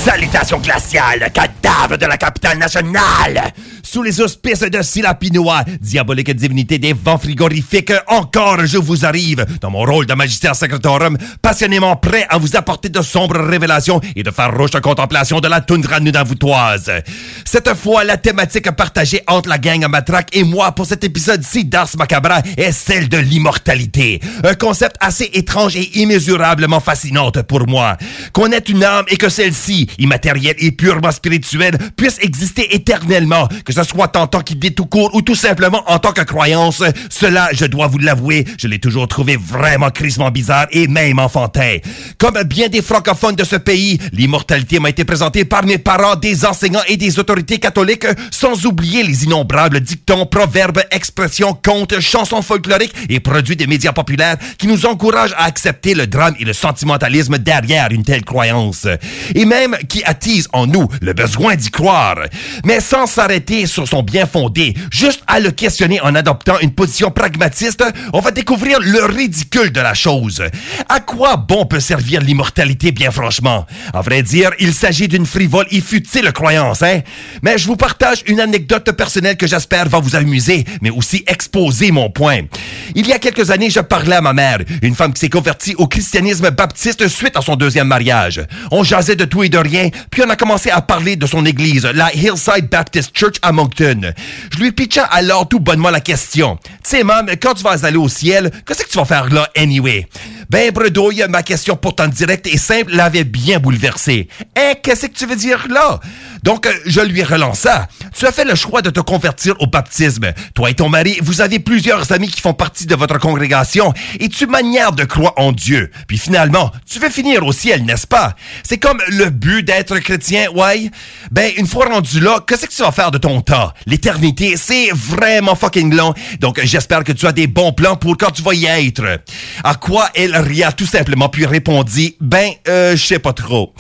Salutations glaciales, cadavre de la capitale nationale! Sous les auspices de Silapinois, diabolique divinité des vents frigorifiques, encore je vous arrive, dans mon rôle de magistère secretorum, passionnément prêt à vous apporter de sombres révélations et de farouches contemplations de la toundra nunavoutoise. Cette fois, la thématique partagée entre la gang à matraque et moi pour cet épisode-ci d'Ars Macabra est celle de l'immortalité. Un concept assez étrange et immesurablement fascinante pour moi. Qu'on ait une âme et que celle-ci, immatérielle et purement spirituelle, puisse exister éternellement, ce soit en tant qu'idée tout court ou tout simplement en tant que croyance, cela, je dois vous l'avouer, je l'ai toujours trouvé vraiment crissement bizarre et même enfantin. Comme bien des francophones de ce pays, l'immortalité m'a été présentée par mes parents, des enseignants et des autorités catholiques, sans oublier les innombrables dictons, proverbes, expressions, contes, chansons folkloriques et produits des médias populaires qui nous encouragent à accepter le drame et le sentimentalisme derrière une telle croyance. Et même qui attise en nous le besoin d'y croire. Mais sans s'arrêter sur son bien fondé, juste à le questionner en adoptant une position pragmatiste, on va découvrir le ridicule de la chose. À quoi bon peut servir l'immortalité, bien franchement? À vrai dire, il s'agit d'une frivole et futile croyance, hein? Mais je vous partage une anecdote personnelle que j'espère va vous amuser, mais aussi exposer mon point. Il y a quelques années, je parlais à ma mère, une femme qui s'est convertie au christianisme baptiste suite à son deuxième mariage. On jasait de tout et de rien, puis on a commencé à parler de son église, la Hillside Baptist Church à Moncton. Je lui pitcha alors tout bonnement la question. Tu sais, quand tu vas aller au ciel, qu'est-ce que tu vas faire là, anyway? Ben, bredouille, ma question pourtant directe et simple l'avait bien bouleversé. Hein, qu'est-ce que tu veux dire là? Donc, euh, je lui relança. Tu as fait le choix de te convertir au baptisme. Toi et ton mari, vous avez plusieurs amis qui font partie de votre congrégation et tu manières de croire en Dieu. Puis finalement, tu veux finir au ciel, n'est-ce pas? C'est comme le but d'être chrétien, ouais? Ben, une fois rendu là, qu'est-ce que tu vas faire de ton L'éternité, c'est vraiment fucking long. Donc, j'espère que tu as des bons plans pour quand tu vas y être. À quoi elle ria tout simplement puis répondit, ben, euh, je sais pas trop.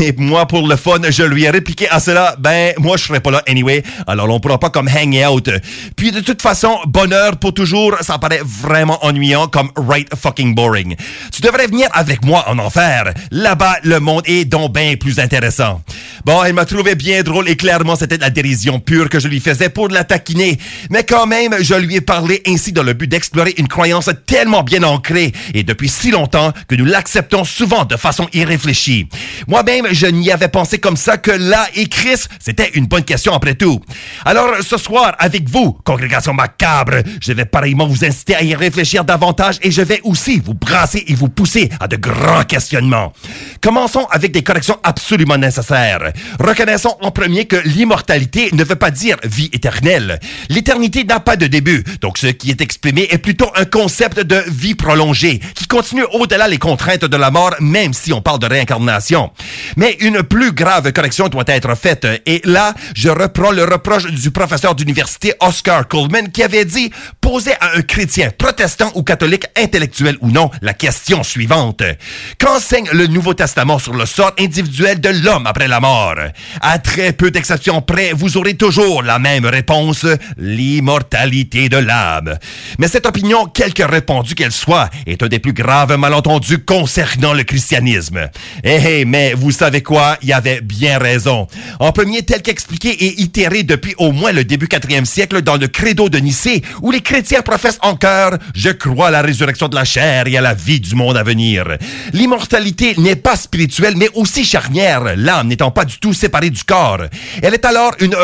Et moi, pour le fun, je lui ai répliqué à cela, ben, moi, je serai pas là anyway, alors on pourra pas comme hang out. Puis de toute façon, bonheur pour toujours, ça paraît vraiment ennuyant comme right fucking boring. Tu devrais venir avec moi en enfer. Là-bas, le monde est donc bien plus intéressant. Bon, elle m'a trouvé bien drôle et clairement, c'était de la dérision pure que je lui faisais pour la taquiner. Mais quand même, je lui ai parlé ainsi dans le but d'explorer une croyance tellement bien ancrée et depuis si longtemps que nous l'acceptons souvent de façon irréfléchie. Moi-même, je n'y avais pensé comme ça que là et Chris, c'était une bonne question après tout. Alors, ce soir, avec vous, congrégation macabre, je vais pareillement vous inciter à y réfléchir davantage et je vais aussi vous brasser et vous pousser à de grands questionnements. Commençons avec des corrections absolument nécessaires. Reconnaissons en premier que l'immortalité ne veut pas dire vie éternelle. L'éternité n'a pas de début, donc ce qui est exprimé est plutôt un concept de vie prolongée, qui continue au-delà les contraintes de la mort, même si on parle de réincarnation. Mais une plus grave correction doit être fait. Et là, je reprends le reproche du professeur d'université Oscar Coleman qui avait dit poser à un chrétien, protestant ou catholique, intellectuel ou non, la question suivante. Qu'enseigne le Nouveau Testament sur le sort individuel de l'homme après la mort? À très peu d'exceptions près, vous aurez toujours la même réponse, l'immortalité de l'âme. Mais cette opinion, quelque répandue qu'elle soit, est un des plus graves malentendus concernant le christianisme. Eh, eh, mais vous savez quoi? Il y avait bien raison. En premier, tel qu'expliqué et itéré depuis au moins le début 4e siècle dans le credo de Nicée, où les chrétiens professent en cœur « Je crois à la résurrection de la chair et à la vie du monde à venir ». L'immortalité n'est pas spirituelle, mais aussi charnière, l'âme n'étant pas du tout séparée du corps. Elle est alors une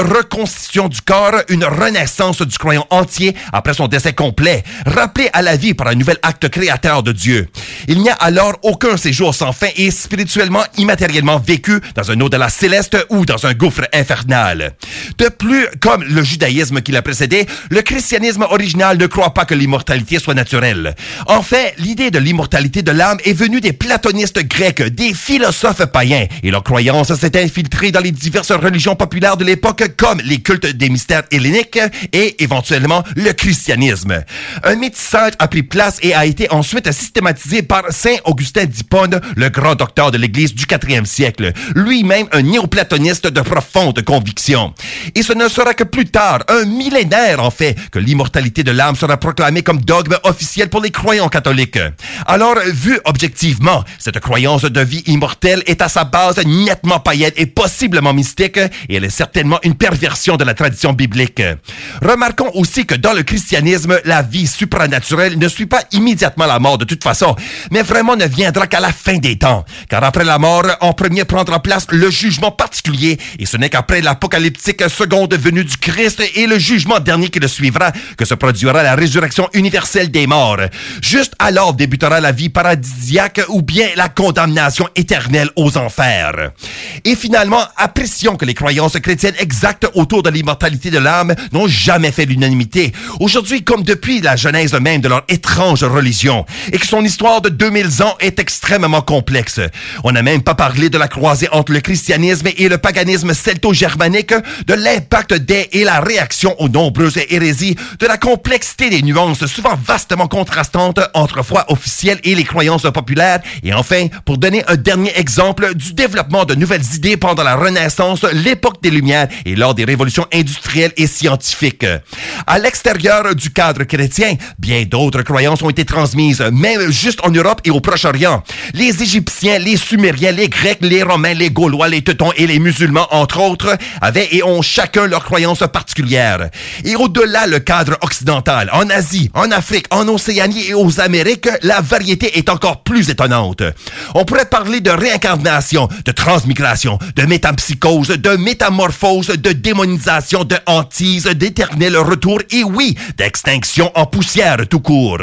reconstitution du corps, une renaissance du croyant entier après son décès complet, rappelé à la vie par un nouvel acte créateur de Dieu. Il n'y a alors aucun séjour sans fin et spirituellement immatériellement vécu dans un au-delà céleste ou dans un gouffre infernal. De plus, comme le judaïsme qui l'a précédé, le christianisme original ne croit pas que l'immortalité soit naturelle. En fait, l'idée de l'immortalité de l'âme est venue des platonistes grecs, des philosophes païens, et leur croyance s'est infiltrée dans les diverses religions populaires de l'époque comme les cultes des mystères helléniques et éventuellement le christianisme. Un métissage a pris place et a été ensuite systématisé par Saint Augustin d'Hippone, le grand docteur de l'Église du 4e siècle, lui-même un néoplatoniste de profonde conviction. Et ce ne sera que plus tard, un millénaire en fait, que l'immortalité de l'âme sera proclamée comme dogme officiel pour les croyants catholiques. Alors, vu objectivement, cette croyance de vie immortelle est à sa base nettement païenne et possiblement mystique, et elle est certainement une perversion de la tradition biblique. Remarquons aussi que dans le christianisme, la vie supranaturelle ne suit pas immédiatement la mort de toute façon, mais vraiment ne viendra qu'à la fin des temps. Car après la mort, en premier prendra place le jugement particulier, et ce n'est qu'après l'apocalyptique seconde venue du Christ et le jugement dernier qui le suivra que se produira la résurrection universelle des morts. Juste alors débutera la vie paradisiaque ou bien la condamnation éternelle aux enfers. Et finalement, apprécions que les croyances chrétiennes exactes autour de l'immortalité de l'âme n'ont jamais fait l'unanimité. Aujourd'hui, comme depuis la genèse même de leur étrange religion, et que son histoire de 2000 ans est extrêmement complexe. On n'a même pas parlé de la croisée entre le christianisme et le paganisme celto-germanique, de l'impact des et la réaction aux nombreuses hérésies, de la complexité des nuances souvent vastement contrastantes entre foi officielle et les croyances populaires, et enfin, pour donner un dernier exemple du développement de nouvelles idées pendant la Renaissance, l'époque des Lumières et lors des révolutions industrielles et scientifiques. À l'extérieur du cadre chrétien, bien d'autres croyances ont été transmises, même juste en Europe et au Proche-Orient. Les Égyptiens, les Sumériens, les Grecs, les Romains, les Gaulois, les Teutons et les musulmans, entre autres, avaient et ont chacun leurs croyances particulières. Et au-delà le cadre occidental, en Asie, en Afrique, en Océanie et aux Amériques, la variété est encore plus étonnante. On pourrait parler de réincarnation, de transmigration, de métampsychose, de métamorphose, de démonisation, de hantise, d'éternel retour et oui, d'extinction en poussière tout court.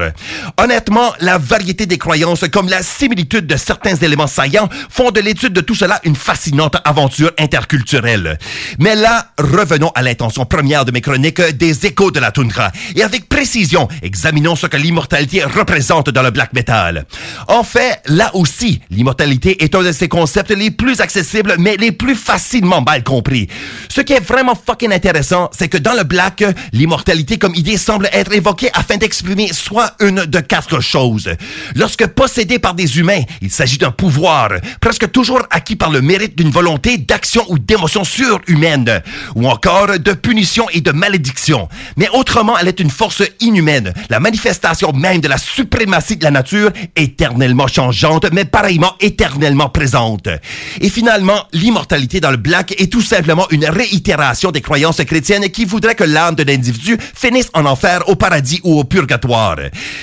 Honnêtement, la variété des croyances comme la similitude de certains éléments saillants font de l'étude de tout cela une fascinante aventure interculturelle. Mais là, revenons à l'intention première de mes chroniques des échos de la toundra et avec précision, examinons ce que l'immortalité représente dans le black metal. En fait, là aussi, l'immortalité est un de ces concepts les plus accessibles mais les plus facilement mal compris. Ce qui est vraiment fucking intéressant, c'est que dans le black, l'immortalité comme idée semble être évoquée afin d'exprimer soit une de quatre choses. Lorsque possédé par des humains, il s'agit d'un pouvoir, presque toujours acquis par le mérite d'une volonté d'action ou d'émotion surhumaine, ou encore de punition et de malédiction. Mais autrement, elle est une force inhumaine, la manifestation même de la suprématie de la nature, éternellement changeante, mais pareillement éternellement présente. Et finalement, l'immortalité dans le black est tout simplement une réitération des croyances chrétiennes qui voudraient que l'âme de l'individu finisse en enfer, au paradis ou au purgatoire.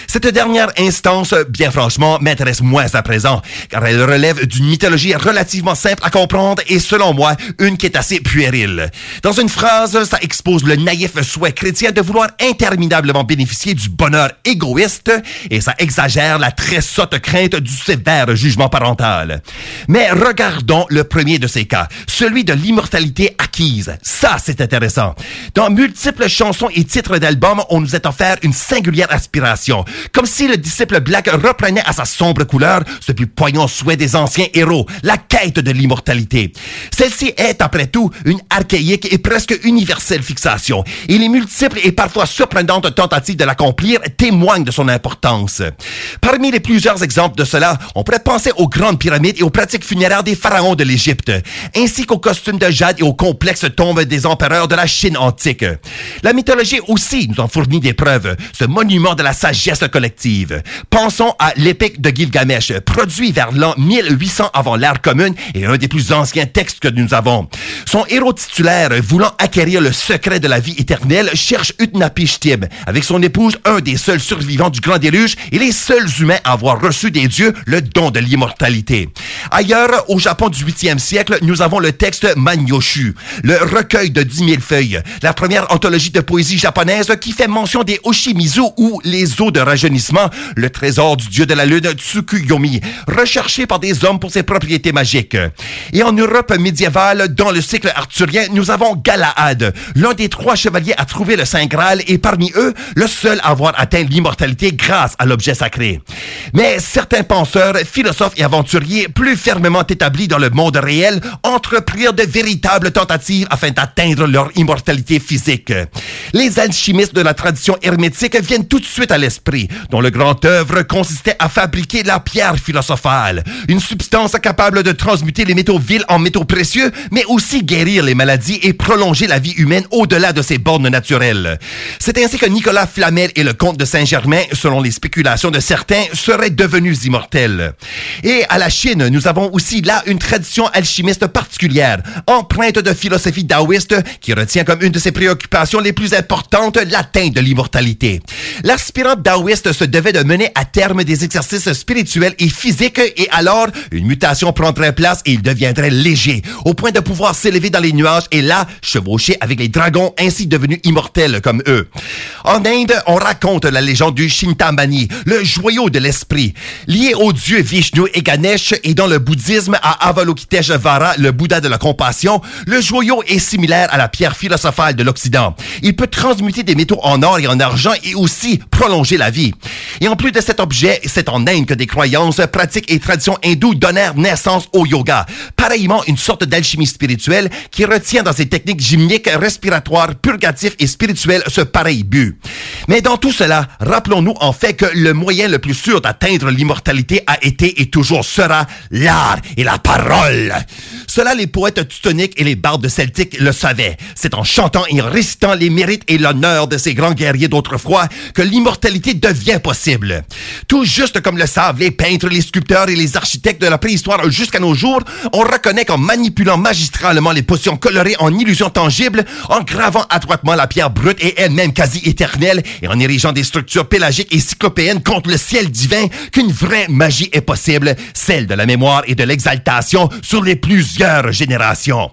Cette dernière instance, bien franchement, m'intéresse moins à présent, car elle relève d'une mythologie relativement simple à comprendre et selon moi, une qui est assez puérile. Dans une phrase, ça expose le naïf souhait chrétien de vouloir interminablement bénéficier du bonheur égoïste et ça exagère la très sotte crainte du sévère jugement parental. Mais regardons le premier de ces cas, celui de l'immortalité acquise. Ça, c'est intéressant. Dans multiples chansons et titres d'albums, on nous est offert une singulière aspiration, comme si le disciple Black reprenait à sa sombre couleur, ce plus poignant souhait des anciens héros, la quête de l'immortalité. Celle-ci est, après tout, une archaïque et presque universelle fixation, et les multiples et parfois surprenantes tentatives de l'accomplir témoignent de son importance. Parmi les plusieurs exemples de cela, on pourrait penser aux grandes pyramides et aux pratiques funéraires des pharaons de l'Égypte, ainsi qu'aux costumes de jade et aux complexes tombes empereurs de la Chine antique. La mythologie aussi nous en fournit des preuves, ce monument de la sagesse collective. Pensons à l'épique de Gilgamesh, produit vers l'an 1800 avant l'ère commune et un des plus anciens textes que nous avons. Son héros titulaire, voulant acquérir le secret de la vie éternelle, cherche Utnapishtim, avec son épouse, un des seuls survivants du grand déluge et les seuls humains à avoir reçu des dieux le don de l'immortalité. Ailleurs, au Japon du 8e siècle, nous avons le texte Manyoshu, le recueil de 10 000 feuilles, la première anthologie de poésie japonaise qui fait mention des Oshimizu ou les eaux de rajeunissement, le trésor du dieu de la lune Tsukuyomi, recherché par des hommes pour ses propriétés magiques. Et en Europe médiévale, dans le cycle arthurien, nous avons Galahad, l'un des trois chevaliers à trouver le Saint Graal et parmi eux, le seul à avoir atteint l'immortalité grâce à l'objet sacré. Mais certains penseurs, philosophes et aventuriers plus fermement établis dans le monde réel entreprirent de véritables tentatives afin d'atteindre leur immortalité physique. Les alchimistes de la tradition hermétique viennent tout de suite à l'esprit, dont le grand œuvre consistait à fabriquer la pierre philosophale, une substance capable de transmuter les métaux vils en métaux précieux, mais aussi guérir les maladies et prolonger la vie humaine au-delà de ses bornes naturelles. C'est ainsi que Nicolas Flamel et le comte de Saint-Germain, selon les spéculations de certains, seraient devenus immortels. Et à la Chine, nous avons aussi là une tradition alchimiste particulière, empreinte de philosophie taoïste, qui retient comme une de ses préoccupations les plus importantes l'atteinte de l'immortalité. L'aspirant taoïste se devait de mener à terme des exercices spirituels et physiques et alors une mutation prendrait place et il deviendrait léger, au point de pouvoir s'élever dans les nuages et là chevaucher avec les dragons ainsi devenus immortels comme eux. En Inde, on raconte la légende du Shintamani, le joyau de l'esprit, lié aux dieux Vishnu et Ganesh et dans le bouddhisme à Avalokiteshvara, le Bouddha de la compassion, le joyau est similaire à la pierre philosophale de l'Occident. Il peut transmuter des métaux en or et en argent et aussi prolonger la vie. Et en plus de cet objet, c'est en Inde que des croyances, pratiques et traditions hindoues donnèrent naissance au yoga. Pareillement, une sorte d'alchimie spirituelle qui retient dans ses techniques gymniques, respiratoires, purgatifs et spirituels ce pareil but. Mais dans tout cela, rappelons-nous en fait que le moyen le plus sûr d'atteindre l'immortalité a été et toujours sera l'art et la parole. Cela, les poètes teutoniques et les bardes celtiques le savaient. C'est en chantant et en récitant les mérites et l'honneur de ces grands guerriers d'autrefois que l'immortalité devient possible. Tout juste comme le savent les peintres, les sculpteurs et les architectes de la préhistoire jusqu'à nos jours, on reconnaît qu'en manipulant magistralement les potions colorées en illusions tangibles, en gravant adroitement la pierre brute et elle-même quasi éternelle, et en érigeant des structures pélagiques et cyclopéennes contre le ciel divin, qu'une vraie magie est possible, celle de la mémoire et de l'exaltation sur les plusieurs générations.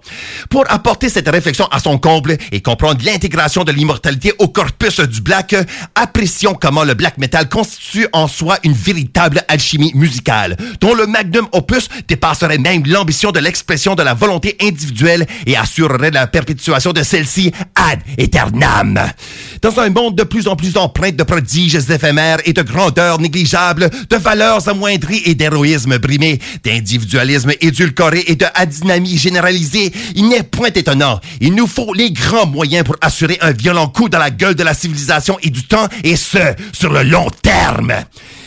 Pour apporter cette réflexion à son comble et comprendre l'intégration de l'immortalité au corpus du black, apprécions comment le black metal constitue en soi une véritable alchimie musicale, dont le magnum opus dépasserait même l'ambition de l'expression de la volonté individuelle et assurerait la perpétuation de celle-ci ad aeternam. Dans un monde de plus en plus empreint de prodiges éphémères et de grandeur négligeable, de valeurs amoindries et d'héroïsme brimé, d'individualisme édulcoré et de adynamie généralisée, il n'est point étonnant. Il nous faut les grands moyens pour assurer un violent coup dans la gueule de la civilisation et du temps, et ce, sur le long terme.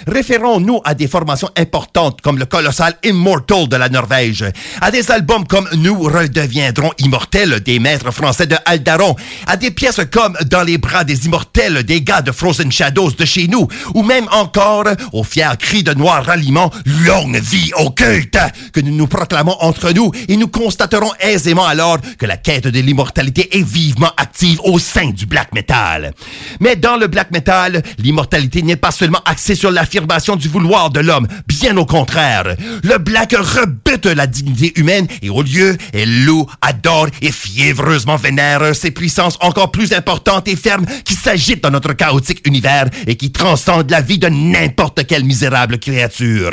Référons-nous à des formations importantes comme le colossal Immortal de la Norvège, à des albums comme Nous redeviendrons immortels des maîtres français de Aldaron, à des pièces comme Dans les bras des immortels des gars de Frozen Shadows de chez nous, ou même encore au fier cri de noir ralliement Longue vie au culte que nous nous proclamons entre nous et nous constaterons aisément alors que la quête de l'immortalité est vivement active au sein du black metal. Mais dans le black metal, l'immortalité n'est pas seulement axée sur du vouloir de l'homme, bien au contraire. Le black rebute la dignité humaine et au lieu, elle loue, adore et fiévreusement vénère ces puissances encore plus importantes et fermes qui s'agitent dans notre chaotique univers et qui transcendent la vie de n'importe quelle misérable créature.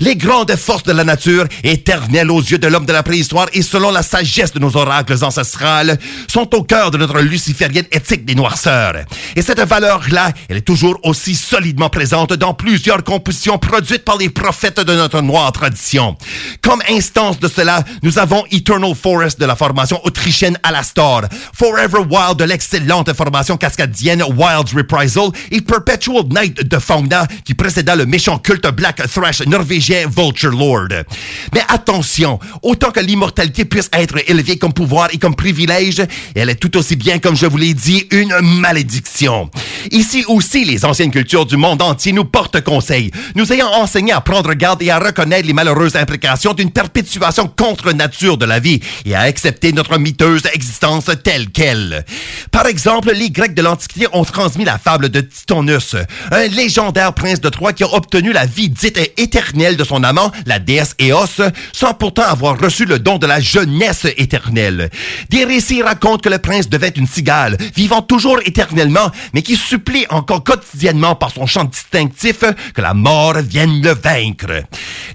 Les grandes forces de la nature, éternelles aux yeux de l'homme de la préhistoire et selon la sagesse de nos oracles ancestrales, sont au cœur de notre luciférienne éthique des noirceurs. Et cette valeur-là, elle est toujours aussi solidement présente dans plusieurs compositions produites par les prophètes de notre noire tradition. Comme instance de cela, nous avons Eternal Forest de la formation autrichienne Alastor, Forever Wild de l'excellente formation cascadienne Wild Reprisal et Perpetual Night de Fauna qui précéda le méchant culte black thrash norvégien Vulture Lord. Mais attention, autant que l'immortalité puisse être élevée comme pouvoir et comme privilège, elle est tout aussi bien, comme je vous l'ai dit, une malédiction. Ici aussi, les anciennes cultures du monde entier nous portent nous ayant enseigné à prendre garde et à reconnaître les malheureuses implications d'une perpétuation contre nature de la vie et à accepter notre miteuse existence telle qu'elle. Par exemple, les Grecs de l'Antiquité ont transmis la fable de Titonus, un légendaire prince de Troie qui a obtenu la vie dite éternelle de son amant, la déesse Éos, sans pourtant avoir reçu le don de la jeunesse éternelle. Des récits racontent que le prince devait une cigale, vivant toujours éternellement, mais qui supplie encore quotidiennement par son chant distinctif que la mort vienne le vaincre.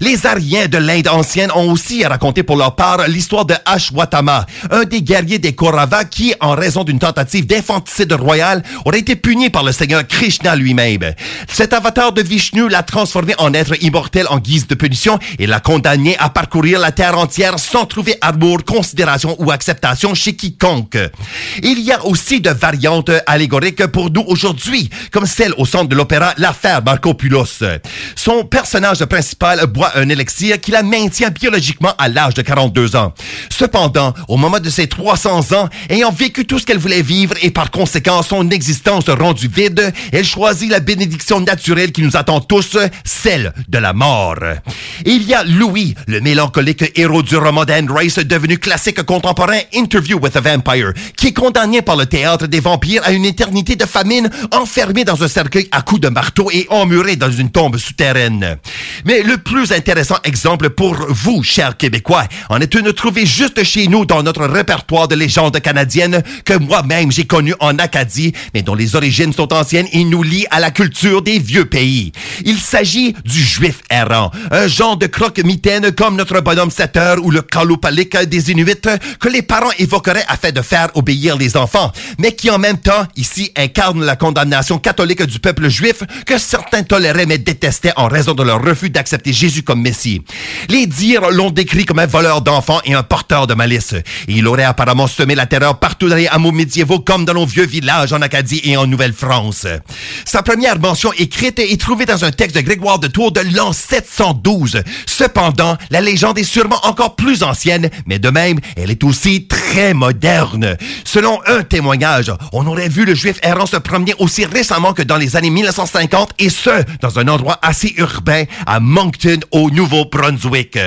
Les Aryens de l'Inde ancienne ont aussi raconté pour leur part l'histoire de Ashwatthama, un des guerriers des Kauravas qui, en raison d'une tentative d'infanticide royal, aurait été puni par le seigneur Krishna lui-même. Cet avatar de Vishnu l'a transformé en être immortel en guise de punition et l'a condamné à parcourir la terre entière sans trouver amour, considération ou acceptation chez quiconque. Il y a aussi de variantes allégoriques pour nous aujourd'hui, comme celle au centre de l'opéra L'affaire Marco Son personnage principal boit un élixir qui la maintient biologiquement à l'âge de 42 ans. Cependant, au moment de ses 300 ans, ayant vécu tout ce qu'elle voulait vivre et par conséquent son existence rendue vide, elle choisit la bénédiction naturelle qui nous attend tous, celle de la mort. Il y a Louis, le mélancolique héros du roman d'Anne Rice devenu classique contemporain Interview with a Vampire, qui est condamné par le théâtre des vampires à une éternité de famine, enfermé dans un cercueil à coups de marteau et emmuré dans une tombe souterraine. Mais le plus intéressant exemple pour vous, chers Québécois, en est une trouvée juste chez nous dans notre répertoire de légendes canadiennes que moi-même j'ai connu en Acadie, mais dont les origines sont anciennes et nous lient à la culture des vieux pays. Il s'agit du juif errant, un genre de croque-mitaine comme notre bonhomme Setter ou le kalupalik des Inuits que les parents évoqueraient afin de faire obéir les enfants, mais qui en même temps, ici, incarne la condamnation catholique du peuple juif que certains toléraient mais détestaient en raison de leur refus d'accepter Jésus comme Messie. Les dires l'ont décrit comme un voleur d'enfants et un porteur de malice. Il aurait apparemment semé la terreur partout dans les hameaux médiévaux comme dans nos vieux villages en Acadie et en Nouvelle-France. Sa première mention écrite est trouvée dans un texte de Grégoire de Tours de l'an 712. Cependant, la légende est sûrement encore plus ancienne, mais de même, elle est aussi très moderne. Selon un témoignage, on aurait vu le juif errant se promener aussi récemment que dans les années 1950 et ce, dans un endroit assez urbain à Moncton au Nouveau-Brunswick.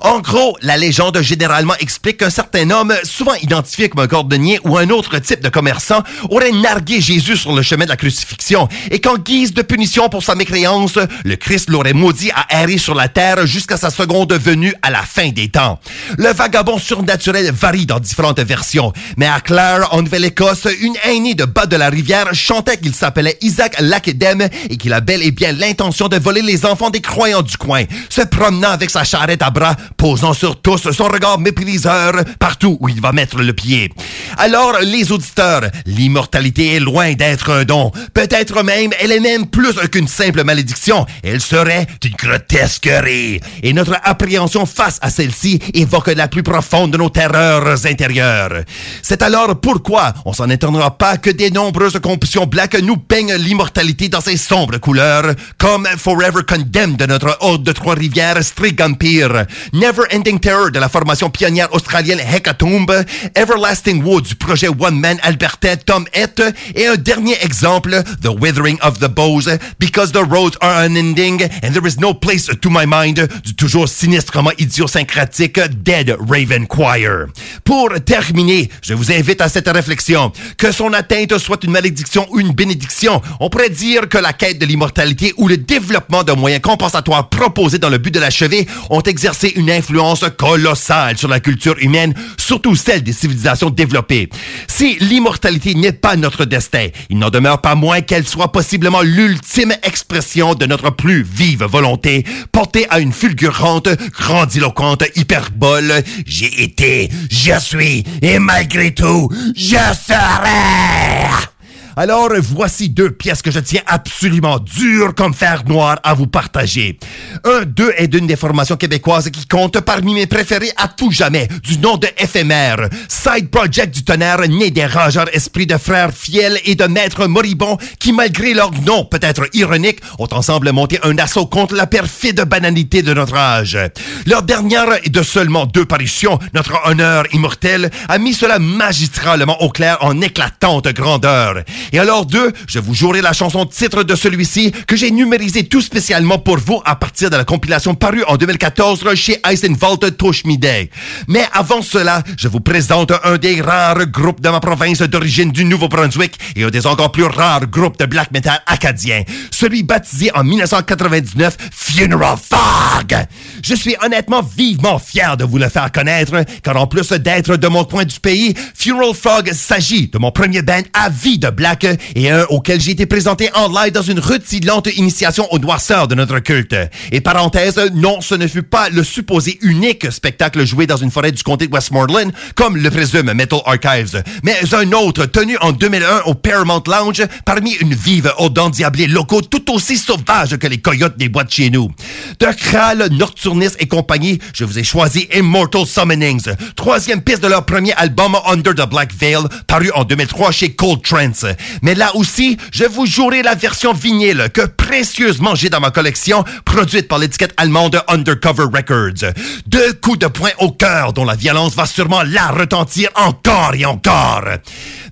En gros, la légende généralement explique qu'un certain homme, souvent identifié comme un cordonnier ou un autre type de commerçant, aurait nargué Jésus sur le chemin de la crucifixion et qu'en guise de punition pour sa mécréance, le Christ l'aurait maudit à errer sur la terre jusqu'à sa seconde venue à la fin des temps. Le vagabond surnaturel varie dans différentes versions, mais à Clare, en Nouvelle-Écosse, une aînée de bas de la rivière chantait qu'il s'appelait Isaac Lakedem et qu'il a bel et l'intention de voler les enfants des croyants du coin, se promenant avec sa charrette à bras, posant sur tous son regard mépriseur partout où il va mettre le pied. Alors, les auditeurs, l'immortalité est loin d'être un don. Peut-être même, elle est même plus qu'une simple malédiction. Elle serait une grotesquerie. Et notre appréhension face à celle-ci évoque la plus profonde de nos terreurs intérieures. C'est alors pourquoi on s'en étonnera pas que des nombreuses compositions black nous peignent l'immortalité dans ses sombres couleurs, comme Forever Condemned de notre hôte de Trois-Rivières, Strigampir, Never Ending Terror de la formation pionnière australienne Hecatomb, Everlasting Wood du projet One Man albertain Tom Het, et un dernier exemple, The Withering of the Bows, Because the Roads are unending and there is no place to my mind, du toujours sinistrement idiosyncratique Dead Raven Choir. Pour terminer, je vous invite à cette réflexion. Que son atteinte soit une malédiction ou une bénédiction, on pourrait dire que la quête de l'immortalité ou le développement de moyens compensatoires proposés dans le but de l'achever ont exercé une influence colossale sur la culture humaine, surtout celle des civilisations développées. Si l'immortalité n'est pas notre destin, il n'en demeure pas moins qu'elle soit possiblement l'ultime expression de notre plus vive volonté, portée à une fulgurante, grandiloquente hyperbole. J'ai été, je suis, et malgré tout, je serai. Alors, voici deux pièces que je tiens absolument dures comme fer noir à vous partager. Un deux est d'une des formations québécoises qui compte parmi mes préférés à tout jamais, du nom de éphémère. Side Project du tonnerre, né des rageurs esprits de frères fiels et de maîtres moribonds qui, malgré leur nom peut-être ironique, ont ensemble monté un assaut contre la perfide banalité de notre âge. Leur dernière et de seulement deux parutions, Notre honneur immortel, a mis cela magistralement au clair en éclatante grandeur. Et alors deux, je vous jouerai la chanson titre de celui-ci que j'ai numérisé tout spécialement pour vous à partir de la compilation parue en 2014 chez Eisenwald Toshmide. Mais avant cela, je vous présente un des rares groupes de ma province d'origine du Nouveau-Brunswick et un des encore plus rares groupes de black metal acadien, celui baptisé en 1999 Funeral Fog. Je suis honnêtement vivement fier de vous le faire connaître, car en plus d'être de mon coin du pays, Funeral Fog s'agit de mon premier band à vie de black et un auquel j'ai été présenté en live dans une rutilante initiation aux noirceurs de notre culte. Et parenthèse, non, ce ne fut pas le supposé unique spectacle joué dans une forêt du comté de Westmoreland, comme le présume Metal Archives, mais un autre tenu en 2001 au Paramount Lounge parmi une vive aux dents diablées locaux tout aussi sauvages que les coyotes des bois de chez nous. De Kral, Nocturnis et compagnie, je vous ai choisi Immortal Summonings, troisième piste de leur premier album Under the Black Veil, paru en 2003 chez Cold Trance. Mais là aussi, je vous jouerai la version vinyle que précieusement j'ai dans ma collection, produite par l'étiquette allemande Undercover Records. Deux coups de poing au cœur dont la violence va sûrement la retentir encore et encore.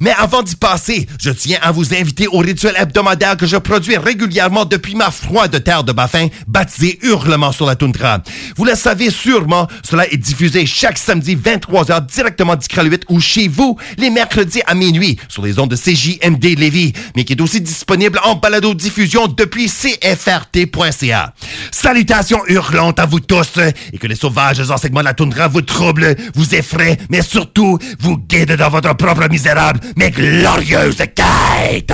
Mais avant d'y passer, je tiens à vous inviter au rituel hebdomadaire que je produis régulièrement depuis ma froide terre de Baffin, baptisé Hurlement sur la toundra. Vous le savez sûrement, cela est diffusé chaque samedi 23h directement 8 ou chez vous les mercredis à minuit sur les ondes de CJMD Lévis, mais qui est aussi disponible en balado-diffusion depuis cfrt.ca. Salutations hurlantes à vous tous et que les sauvages enseignements de la toundra vous troublent, vous effraient, mais surtout vous guident dans votre propre misérable mais glorieuse quête.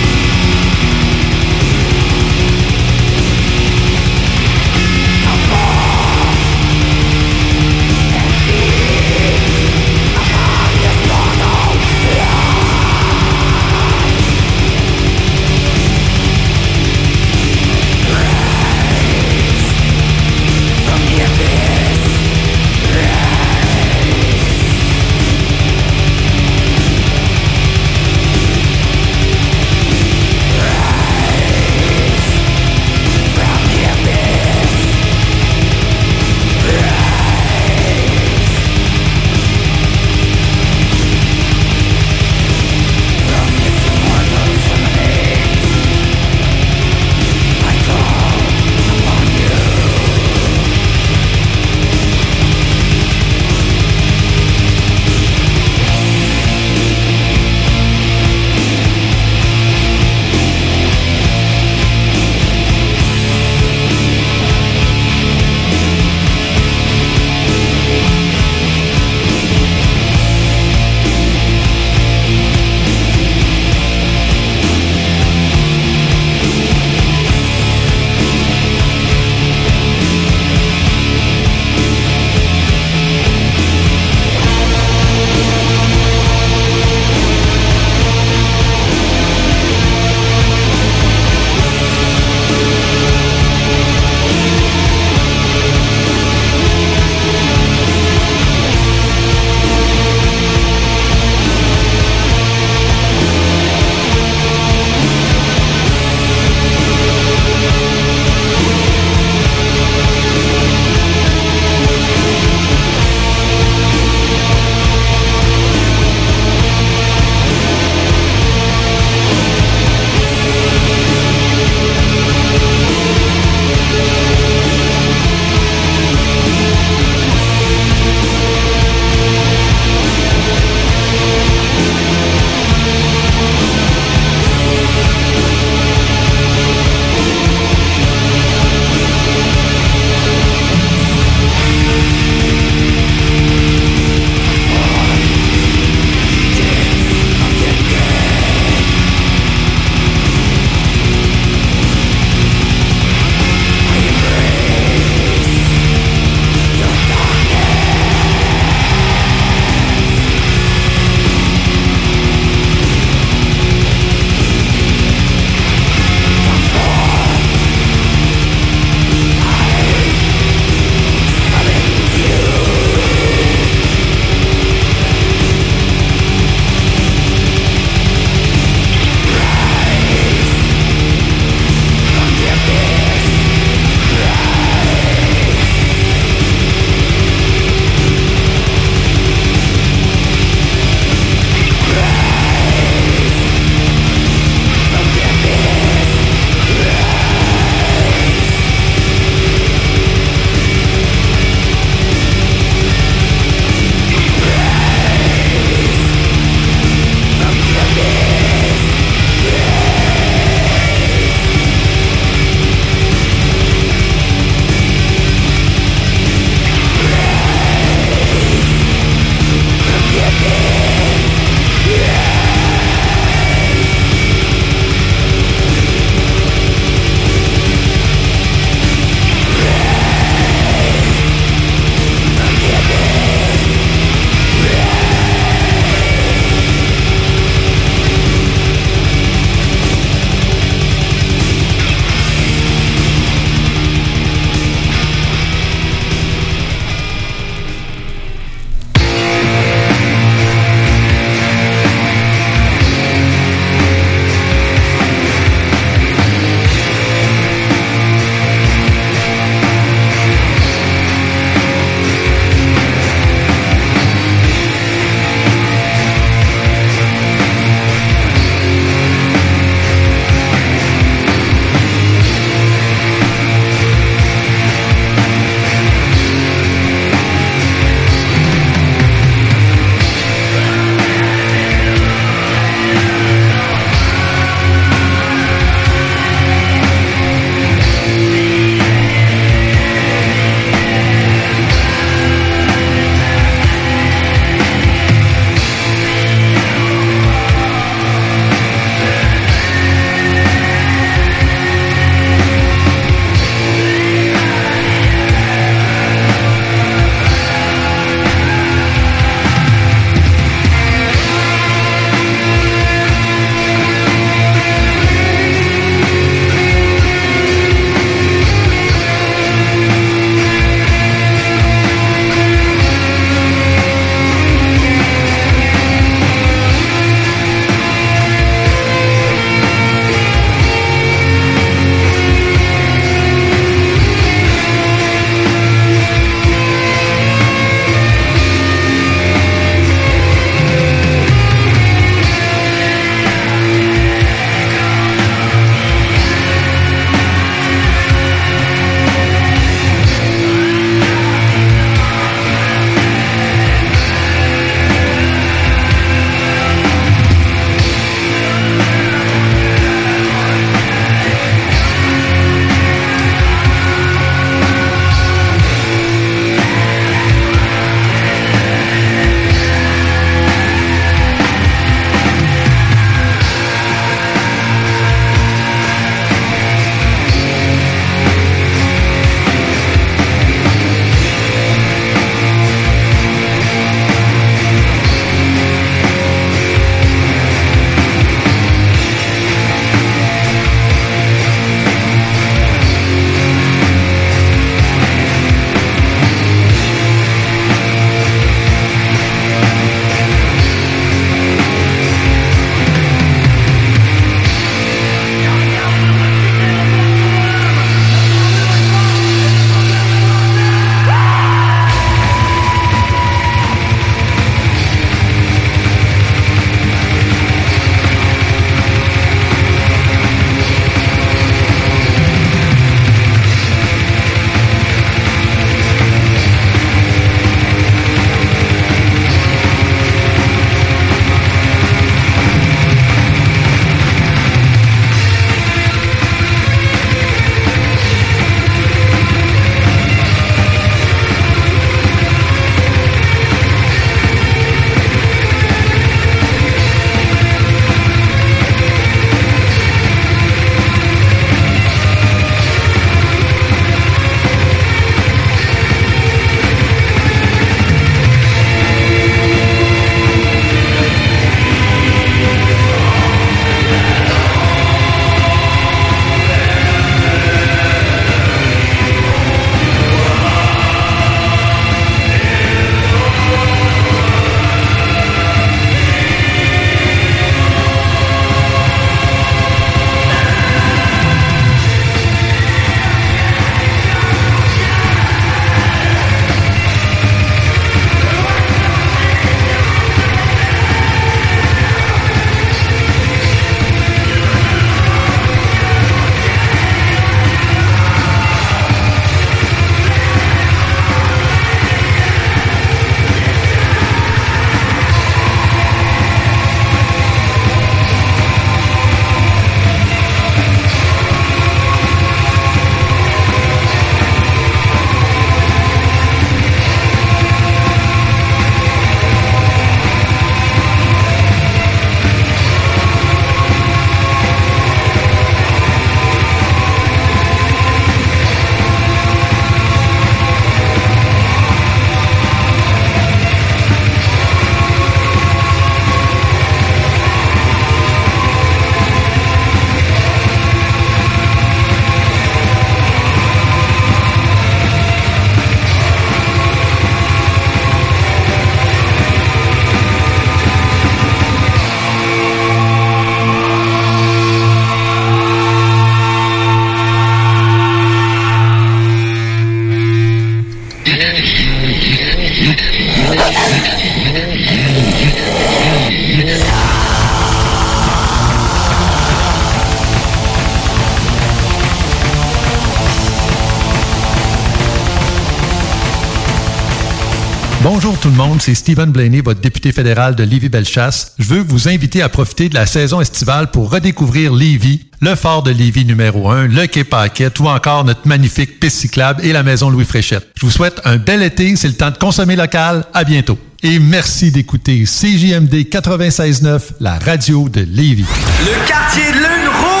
C'est Stephen Blaney, votre député fédéral de Lévis-Bellechasse. Je veux vous inviter à profiter de la saison estivale pour redécouvrir Lévis, le fort de Lévis numéro 1, le quai Paquette ou encore notre magnifique piste cyclable et la maison Louis Fréchette. Je vous souhaite un bel été, c'est le temps de consommer local. À bientôt. Et merci d'écouter CJMD 96.9, la radio de Lévis. Le quartier de lune rouvre!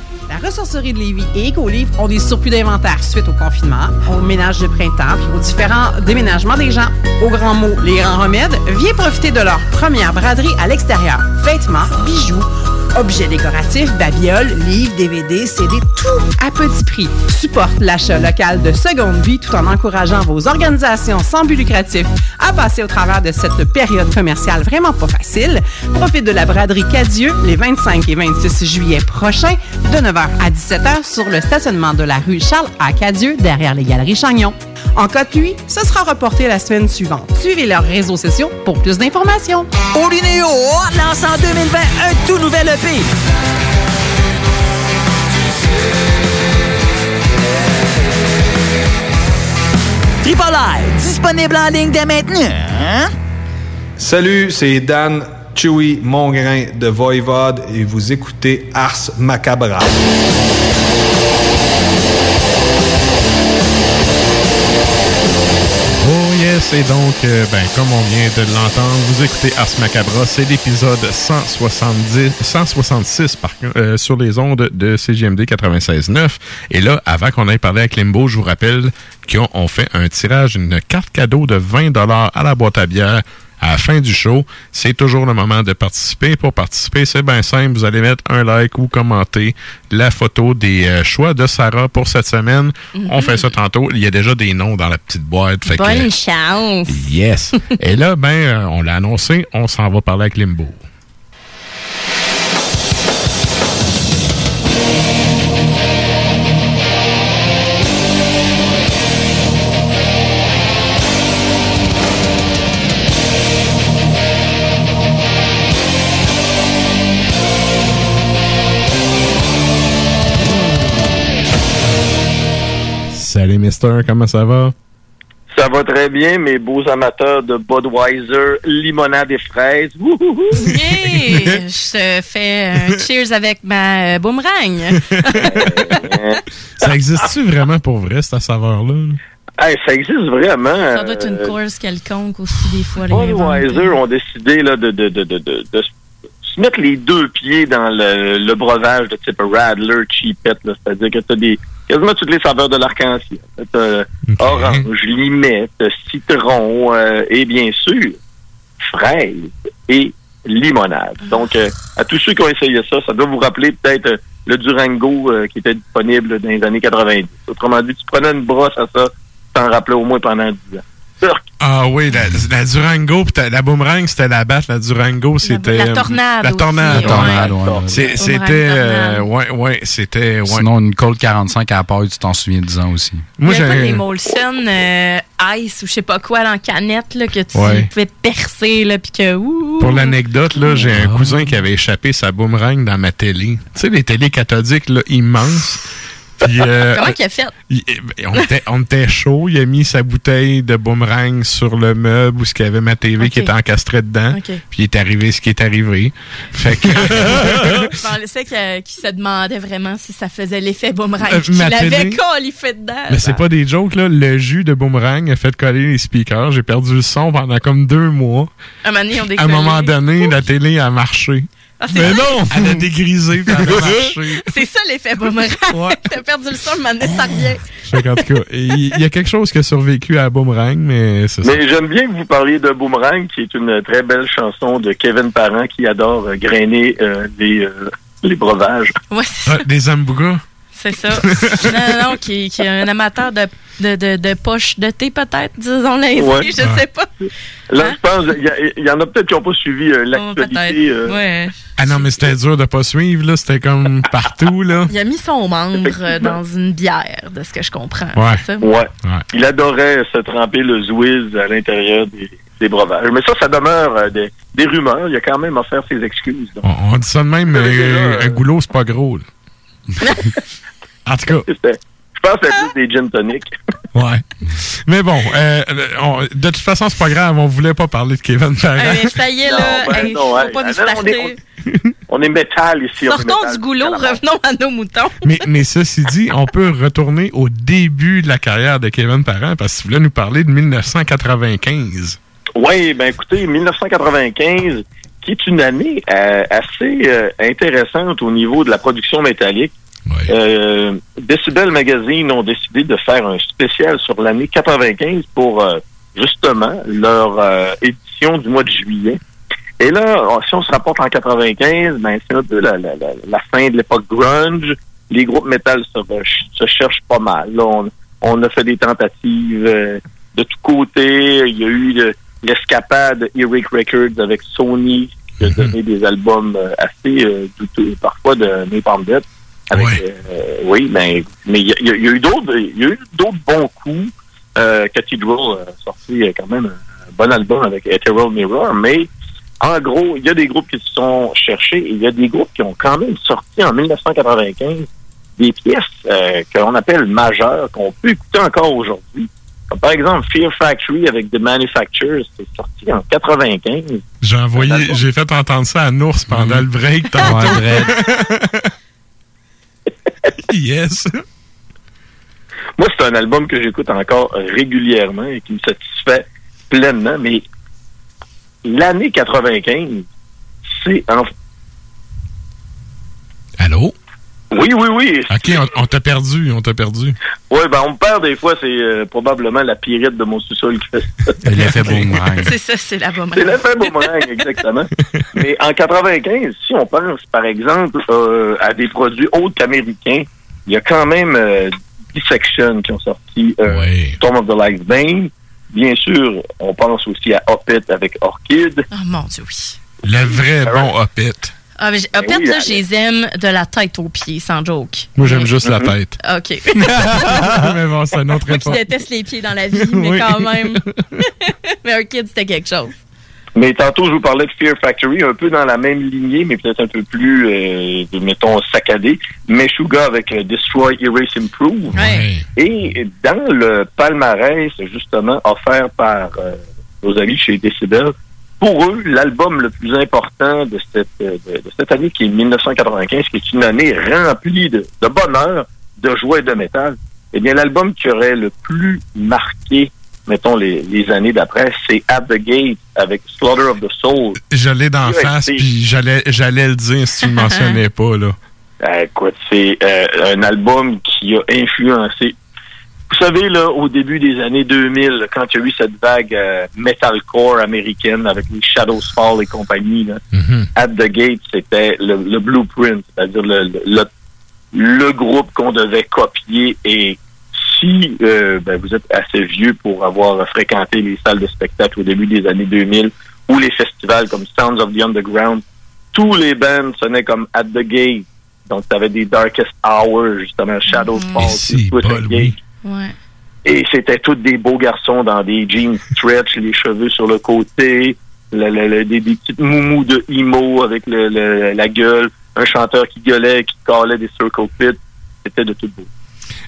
La ressourcerie de Lévis et Écolivre ont des surplus d'inventaire suite au confinement, au ménage de printemps puis aux différents déménagements des gens. Au grand mot, les grands remèdes, viens profiter de leur première braderie à l'extérieur. Vêtements, bijoux, objets décoratifs, babioles, livres, DVD, CD, tout à petit prix. Supporte l'achat local de seconde vie tout en encourageant vos organisations sans but lucratif à passer au travers de cette période commerciale vraiment pas facile. Profite de la braderie Cadieux les 25 et 26 juillet prochains de 9h à 17h sur le stationnement de la rue Charles à Cadieux derrière les galeries Chagnon. En cas de pluie, ce sera reporté la semaine suivante. Suivez leurs réseaux sociaux pour plus d'informations. Olinéo lance en 2020 un tout nouvel EP. Triple I, disponible en ligne dès maintenant. Hein? Salut, c'est Dan Chewy Mongrain de Voivode et vous écoutez Ars Macabra. Et donc, euh, ben, comme on vient de l'entendre, vous écoutez Ars Macabra, c'est l'épisode 170, 166 par, euh, sur les ondes de CGMD 96.9. Et là, avant qu'on aille parler avec Limbo, je vous rappelle qu'on on fait un tirage d'une carte cadeau de 20 à la boîte à bière à la fin du show. C'est toujours le moment de participer. Pour participer, c'est bien simple. Vous allez mettre un like ou commenter la photo des euh, choix de Sarah pour cette semaine. On fait ça tantôt. Il y a déjà des noms dans la petite boîte. Fait que- Bonne chance. Yes. Et là, ben, euh, on l'a annoncé, on s'en va parler avec Limbo. Salut, Mister, comment ça va? Ça va très bien, mes beaux amateurs de Budweiser, limonade et fraises. Wouhouhou! Yeah! Je te fais un cheers avec ma euh, boomerang. Ça existe-tu vraiment pour vrai, cette saveur-là? Hey, ça existe vraiment. Ça doit être une euh, course quelconque aussi, des fois. les Budweiser ont décidé là, de, de, de, de, de, se mettre les deux pieds dans le, le breuvage de type Radler, Cheapette. là. C'est-à-dire que tu as des, quasiment toutes les saveurs de l'arc-en-ciel. T'as orange, limette, citron euh, et bien sûr, fraise et limonade. Donc, euh, à tous ceux qui ont essayé ça, ça doit vous rappeler peut-être euh, le Durango euh, qui était disponible dans les années 90. Autrement dit, tu prenais une brosse à ça, tu t'en rappelais au moins pendant 10 ans. Ah oui, la, la Durango, pis la boomerang, c'était la batte, la Durango, c'était... la tornade La tornade. La tornade, ouais. C'était... Euh, ouais, ouais, c'était... Ouais. Sinon, une Colt 45 à la paille, tu t'en souviens 10 ans aussi. Moi, pas j'ai... des Molson euh, Ice ou je sais pas quoi là, en canette là, que tu Ouais. pouvais percer là, puis que ouh, Pour l'anecdote, là, j'ai un cousin qui avait échappé sa boomerang dans ma télé. Tu sais, les télés cathodiques, là, immenses. Puis, euh, Comment qu'il a fait? il- on, était, on était chaud. Il a mis sa bouteille de boomerang sur le meuble où ce qu'il y avait ma TV qui était encastrée dedans. Puis il est arrivé ce qui est arrivé. Fait que... Je pensais qu'il se demandait vraiment si ça faisait l'effet boomerang. Euh, collé fait dedans. Mais c'est pas des jokes, là. Le jus de boomerang a fait coller les speakers. J'ai perdu le son pendant comme deux mois. À un moment donné, la télé a marché. Ah, Mais non! Elle a dégrisé, puis elle a marché. C'est ça l'effet boomerang. T'as perdu le son, donné, ça revient. Qu'en tout cas, il y a quelque chose qui a survécu à boomerang, mais c'est ça. Mais j'aime bien que vous parliez de Boomerang, qui est une très belle chanson de Kevin Parent qui adore euh, grainer euh, les, euh, les breuvages. Ouais, Ah, des Zambuga? C'est ça. non, non, qui, qui est un amateur de, de, de, de poche de thé, peut-être, disons-le ainsi. Ouais. Je sais pas. Là, je pense, il y en a peut-être qui n'ont pas suivi euh, l'actualité. euh, Ouais. Ah non, mais c'était dur de pas suivre, là. C'était comme partout, là. Il a mis son membre euh, dans une bière, de ce que je comprends. Ouais. Ça? Ouais. Il adorait se tremper le Zwiz à l'intérieur des, des breuvages. Mais ça, ça demeure euh, des, des rumeurs. Il a quand même offert ses excuses. On, on dit ça de même, mais euh, un goulot, c'est pas gros, là. en tout cas. Je pense que c'est plus des gin tonic. Ouais. Mais bon, euh, on- de toute façon, c'est pas grave. On voulait pas parler de Kevin Parent. Ah, mais ça y est, là. Non, ben hey, non, faut hey, pas nous non, on est-. On est métal ici. Sortons métal. du goulot, revenons à nos moutons. Mais, mais ceci dit, on peut retourner au début de la carrière de Kevin Parent parce que tu voulais nous parler de 1995. Oui, ben écoutez, 1995, qui est une année euh, assez euh, intéressante au niveau de la production métallique. Euh, Decibel Magazine ont décidé de faire un spécial sur l'année 95 pour euh, justement leur euh, édition du mois de juillet. Et là, si on se rapporte en 95, ben c'est un peu la, la, la, la fin de l'époque grunge. Les groupes métal se, se cherchent pas mal. Là, on, on a fait des tentatives euh, de tous côtés. Il y a eu le- l'escapade Eric Records avec Sony qui a donné des albums euh, assez euh, douteux, parfois de Napalm Death. Avec, euh, oui, mais mais il y, a- y eu d'autres il y a eu d'autres bons coups. Euh, Cathedral a sorti euh, quand même un bon album avec Ethereal Mirror, mais en gros, il y a des groupes qui se sont cherchés et il y a des groupes qui ont quand même sorti en 1995 des pièces euh, qu'on appelle majeures, qu'on peut écouter encore aujourd'hui. Comme par exemple Fear Factory avec The Manufacturers, c'est sorti en 95. J'ai envoyé, j'ai fait entendre ça à Nours pendant le break. yes. Moi, c'est un album que j'écoute encore régulièrement et qui me satisfait pleinement, mais l'année 95, c'est en... Allô? Oui, oui, oui. OK, on, on t'a perdu, on t'a perdu. Oui, ben on me perd des fois, c'est euh, probablement la pirite de mon sous-sol qui fait ça. L'effet boomerang. C'est ça, c'est la boomerang. C'est l'effet boomerang, exactement. Mais en 95, si on pense, par exemple, euh, à des produits autres qu'américains, il y a quand même euh, Dissection qui ont sorti euh, Storm of the Light Bane. Bien sûr, on pense aussi à Opet avec Orchid. Oh mon Dieu, oui. Le vrai bon Hoppit. Ah, mais j'ai- en fait, oui, là, je les aime de la tête aux pieds, sans joke. Moi, j'aime juste la tête. OK. mais bon, c'est un autre Moi qui réponse. déteste les pieds dans la vie, mais Oui. quand même. mais un kid, c'était quelque chose. Mais tantôt, je vous parlais de Fear Factory, un peu dans la même lignée, mais peut-être un peu plus, euh, mettons, saccadé. Meshuga avec euh, Destroy, Erase, Improve. Et dans le palmarès, justement, offert par euh, nos amis chez Decibel, pour eux, l'album le plus important de cette, euh, de, de cette année, qui est 1995, qui est une année remplie de, de bonheur, de joie et de métal, eh bien, l'album qui aurait le plus marqué mettons, les, les années d'après, c'est At the Gate avec Slaughter of the Soul. Je l'ai d'en face, puis j'allais, j'allais le dire si tu ne le mentionnais pas, là. Euh, écoute, c'est euh, un album qui a influencé. Vous savez, là, au début des années 2000, quand il y a eu cette vague euh, metalcore américaine avec les Shadows Fall et compagnie, là, At the Gate, c'était le, le blueprint, c'est-à-dire le, le, le- groupe qu'on devait copier. Et si euh, ben, vous êtes assez vieux pour avoir fréquenté les salles de spectacle au début des années 2000 ou les festivals comme Sounds of the Underground, tous les bands sonnaient comme At the Gate. Donc, tu avais des Darkest Hours, justement, Shadows Fall, Twisted Gate. Ouais. Et c'était tous des beaux garçons dans des jeans stretch, les cheveux sur le côté, le- le- le- des, des petites moumous de emo avec le- le- la gueule, un chanteur qui gueulait, qui calait des circle pits. C'était de tout beau.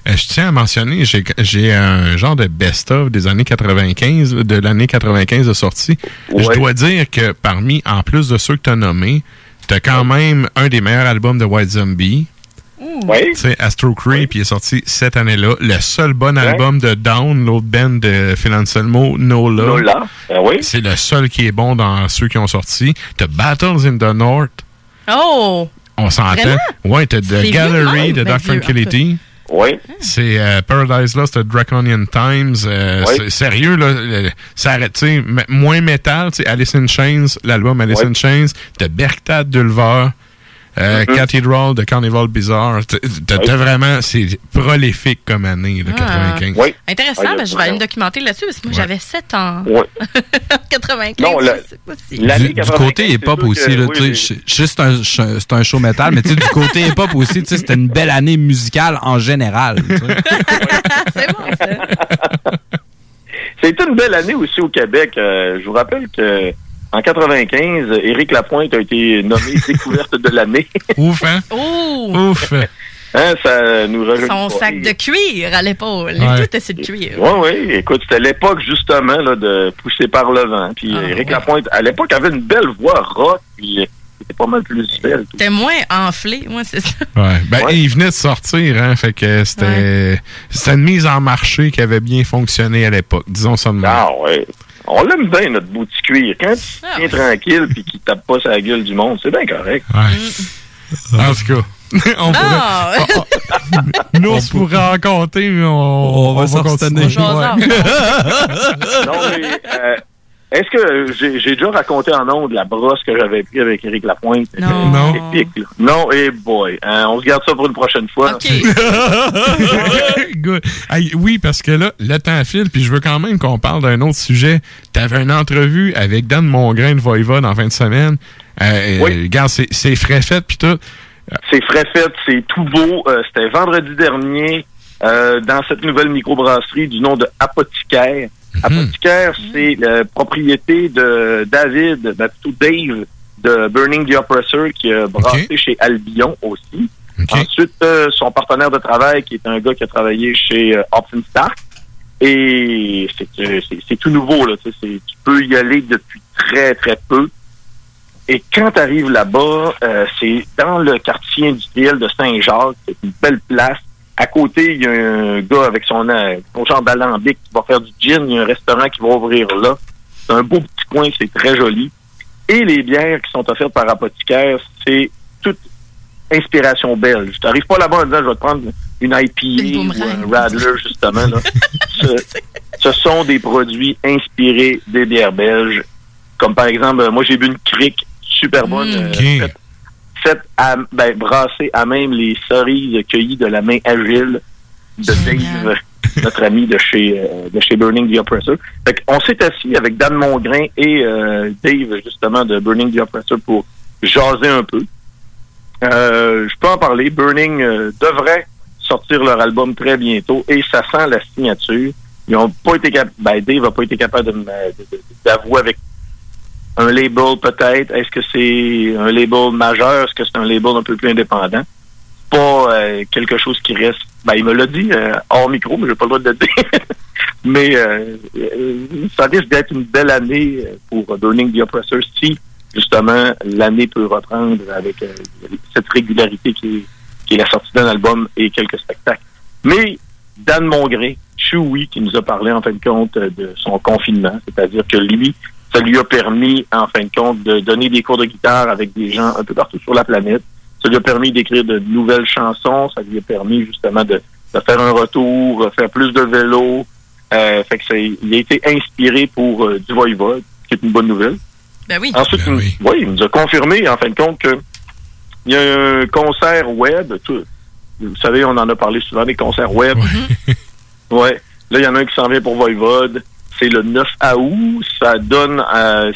Euh, je tiens à mentionner, j'ai, un genre de best-of des années 95, de l'année 95 de sortie. Je dois dire que parmi, en plus de ceux que tu as nommés, tu as quand même un des meilleurs albums de White Zombie. Oui. Tu sais, Astro Creep, il est sorti cette année-là. Le seul bon album de Down, l'autre band de Phil Anselmo, Nola. Nola, ben oui. C'est le seul qui est bon dans ceux qui ont sorti. T'as Battles in the North. Oh! On s'entend. Ouais, t'as C'est The? Gallery Ah, de ben Dark vieux, Tranquility. Oui. C'est euh, Paradise Lost de Draconian Times. Euh, Oui. c'est Sérieux, là, ça arrête, tu sais, m- moins métal, tu sais, Alice in Chains, l'album Alice Oui. in Chains, de Berktad d'Ulver, euh, Mm-hmm. Cathedral de Carnival Bizarre. T'as- vraiment, c'est prolifique comme année, le Ah. 95. Oui. Intéressant, Ah, ben, je vais aller me documenter là-dessus parce que moi Ouais. j'avais 7 ans. Ouais. 95, Non, Du, du 95, côté hip-hop aussi, là, oui, juste un, c'est un show métal, mais tu sais, du côté hip-hop aussi, c'était une belle année musicale en général. C'est bon, ça. C'était une belle année aussi au Québec. Euh, je vous rappelle que en 95, Éric Lapointe a été nommé découverte de l'année. Ouf, hein? Ouf! Hein, ça nous Son pas. sac de cuir à l'épaule. Ouais. Tout était sur le cuir. Oui, oui. Écoute, c'était l'époque, justement, là, de pousser par le vent. Puis Ah, Éric ouais. Lapointe, à l'époque, avait une belle voix rock. Puis c'était pas mal plus belle. T'es moins enflé, moi, c'est ça. Ouais. Ben, il venait de sortir, hein, fait que c'était, c'était une mise en marché qui avait bien fonctionné à l'époque, disons ça de même. Ah, ouais. On l'aime bien, notre bout de cuir. Quand tu Ah, tiens tranquille puis qu'il tape pas sa gueule du monde, c'est bien correct. Ouais. En tout cas, on pourrait, nous, on se pourrait en compter, mais on, On va s'en. Jasons. non, mais euh, est-ce que j'ai déjà raconté en ondes la brosse que j'avais pris avec Éric Lapointe? Non. Non. épique, là. Non, et boy. hein, on se garde ça pour une prochaine fois. OK. Good. Hey, oui, parce que là, le temps file, puis je veux quand même qu'on parle d'un autre sujet. Tu avais une entrevue avec Dan Mongrain de Voivode en fin de semaine. Euh, Oui. euh, regarde, c'est, frais fait, puis tout. C'est frais fait, c'est tout beau. Euh, C'était vendredi dernier euh, dans cette nouvelle microbrasserie du nom de Apothicaire. Apothicaire, c'est la propriété de David, ben, plutôt Dave de Burning the Oppressor qui a brassé chez Albion aussi. Ensuite, euh, son partenaire de travail qui est un gars qui a travaillé chez euh, Stark. Et c'est euh, c'est- tout nouveau, là. Tu peux y aller depuis très, très peu. Et quand tu arrives là-bas, euh, c'est dans le quartier industriel de Saint-Jacques. C'est une belle place. À côté, il y a un gars avec son, euh, son genre d'alambic qui va faire du gin. Il y a un restaurant qui va ouvrir là. C'est un beau petit coin, c'est très joli. Et les bières qui sont offertes par Apothicaire, c'est toute inspiration belge. Tu n'arrives pas là-bas en disant je vais te prendre une IPA ou un Radler, justement. Là. ce, ce sont des produits inspirés des bières belges. Comme par exemple, euh, moi j'ai bu une crique super bonne, euh, faite- à, ben, brassée à même les cerises cueillies de la main agile de Dave, notre ami de chez euh, de chez Burning the Oppressor. Fait on s'est assis avec Dan Mongrain et euh, Dave justement de Burning the Oppressor pour jaser un peu. Euh, je peux en parler. Burning devrait sortir leur album très bientôt et ça sent la signature. Ils ont pas été cap- ben, Dave n'a pas été capable d'avouer avec un label peut-être. Est-ce que c'est un label majeur? Est-ce que c'est un label un peu plus indépendant? Pas euh, quelque chose qui reste. Ben, il me l'a dit euh, hors micro, mais j'ai pas le droit de le dire. mais euh, euh, ça risque d'être une belle année euh, pour Burning the Oppressor si justement l'année peut reprendre avec euh, cette régularité qui est, qui est la sortie d'un album et quelques spectacles. Mais Dan Mongré, Chewy, qui nous a parlé en fin de compte de son confinement, c'est-à-dire que lui, ça lui a permis en fin de compte de donner des cours de guitare avec des gens un peu partout sur la planète. Ça lui a permis d'écrire de nouvelles chansons, ça lui a permis justement de, de faire un retour, faire plus de vélo. Euh, fait que c'est, il a été inspiré pour euh, du Voivode, ce qui est une bonne nouvelle. Ben oui. Ensuite, il nous- oui, il nous a confirmé, en fin de compte, que il y a un concert web. tout- vous savez, on en a parlé souvent des concerts web. ouais. Là, il y en a un qui s'en vient pour Voivode. C'est le 9 août. Ça donne, euh,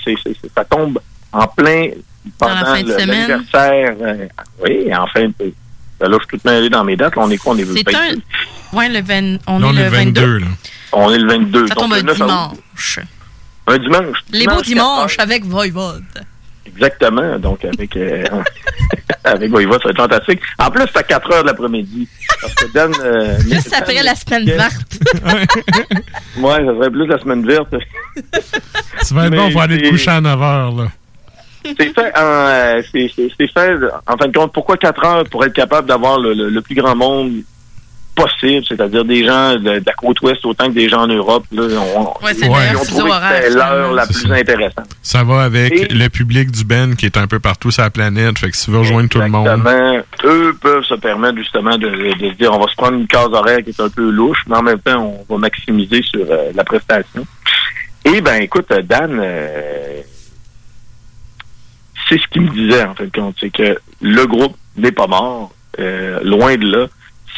ça tombe en plein pendant fin de le- semaine. l'anniversaire. euh, oui, en fin de. Ben là, je suis tout mêlé dans mes dates. Là, on est quoi? On est, C'est 22. un. Ouais, le 20 on, Non, est le 22. là. On est le 22. Ça Donc, tombe le un 9 août. dimanche. Un dimanche. Les beaux Dimanche, dimanches avec Voivode. Exactement. Donc, avec, euh, avec Voivode, ça va être fantastique. En plus, c'est à 4 heures de l'après-midi. Parce que Dan. euh, Juste après la semaine verte. Ouais, ça serait plus la semaine verte. Tu vas être bon pour aller te coucher à 9 heures, là. C'est fait, en, euh, c'est, c'est- c'est fait, en fin de compte, pourquoi 4 heures pour être capable d'avoir le, le- le plus grand monde possible, c'est-à-dire des gens de, de la côte ouest autant que des gens en Europe. Là, on, Ouais, ils ont trouvé que horaire, c'était l'heure la plus ça. intéressante. Ça va avec Et- le public du Ben qui est un peu partout sur la planète. Fait que si tu veux rejoindre tout le monde. Exactement. Eux peuvent se permettre justement de, de se dire on va se prendre une case horaire qui est un peu louche, mais en même temps, on va maximiser sur euh, la prestation. Et ben écoute, Dan, euh, c'est ce qu'il me disait en fin de compte, c'est que le groupe n'est pas mort, euh, loin de là.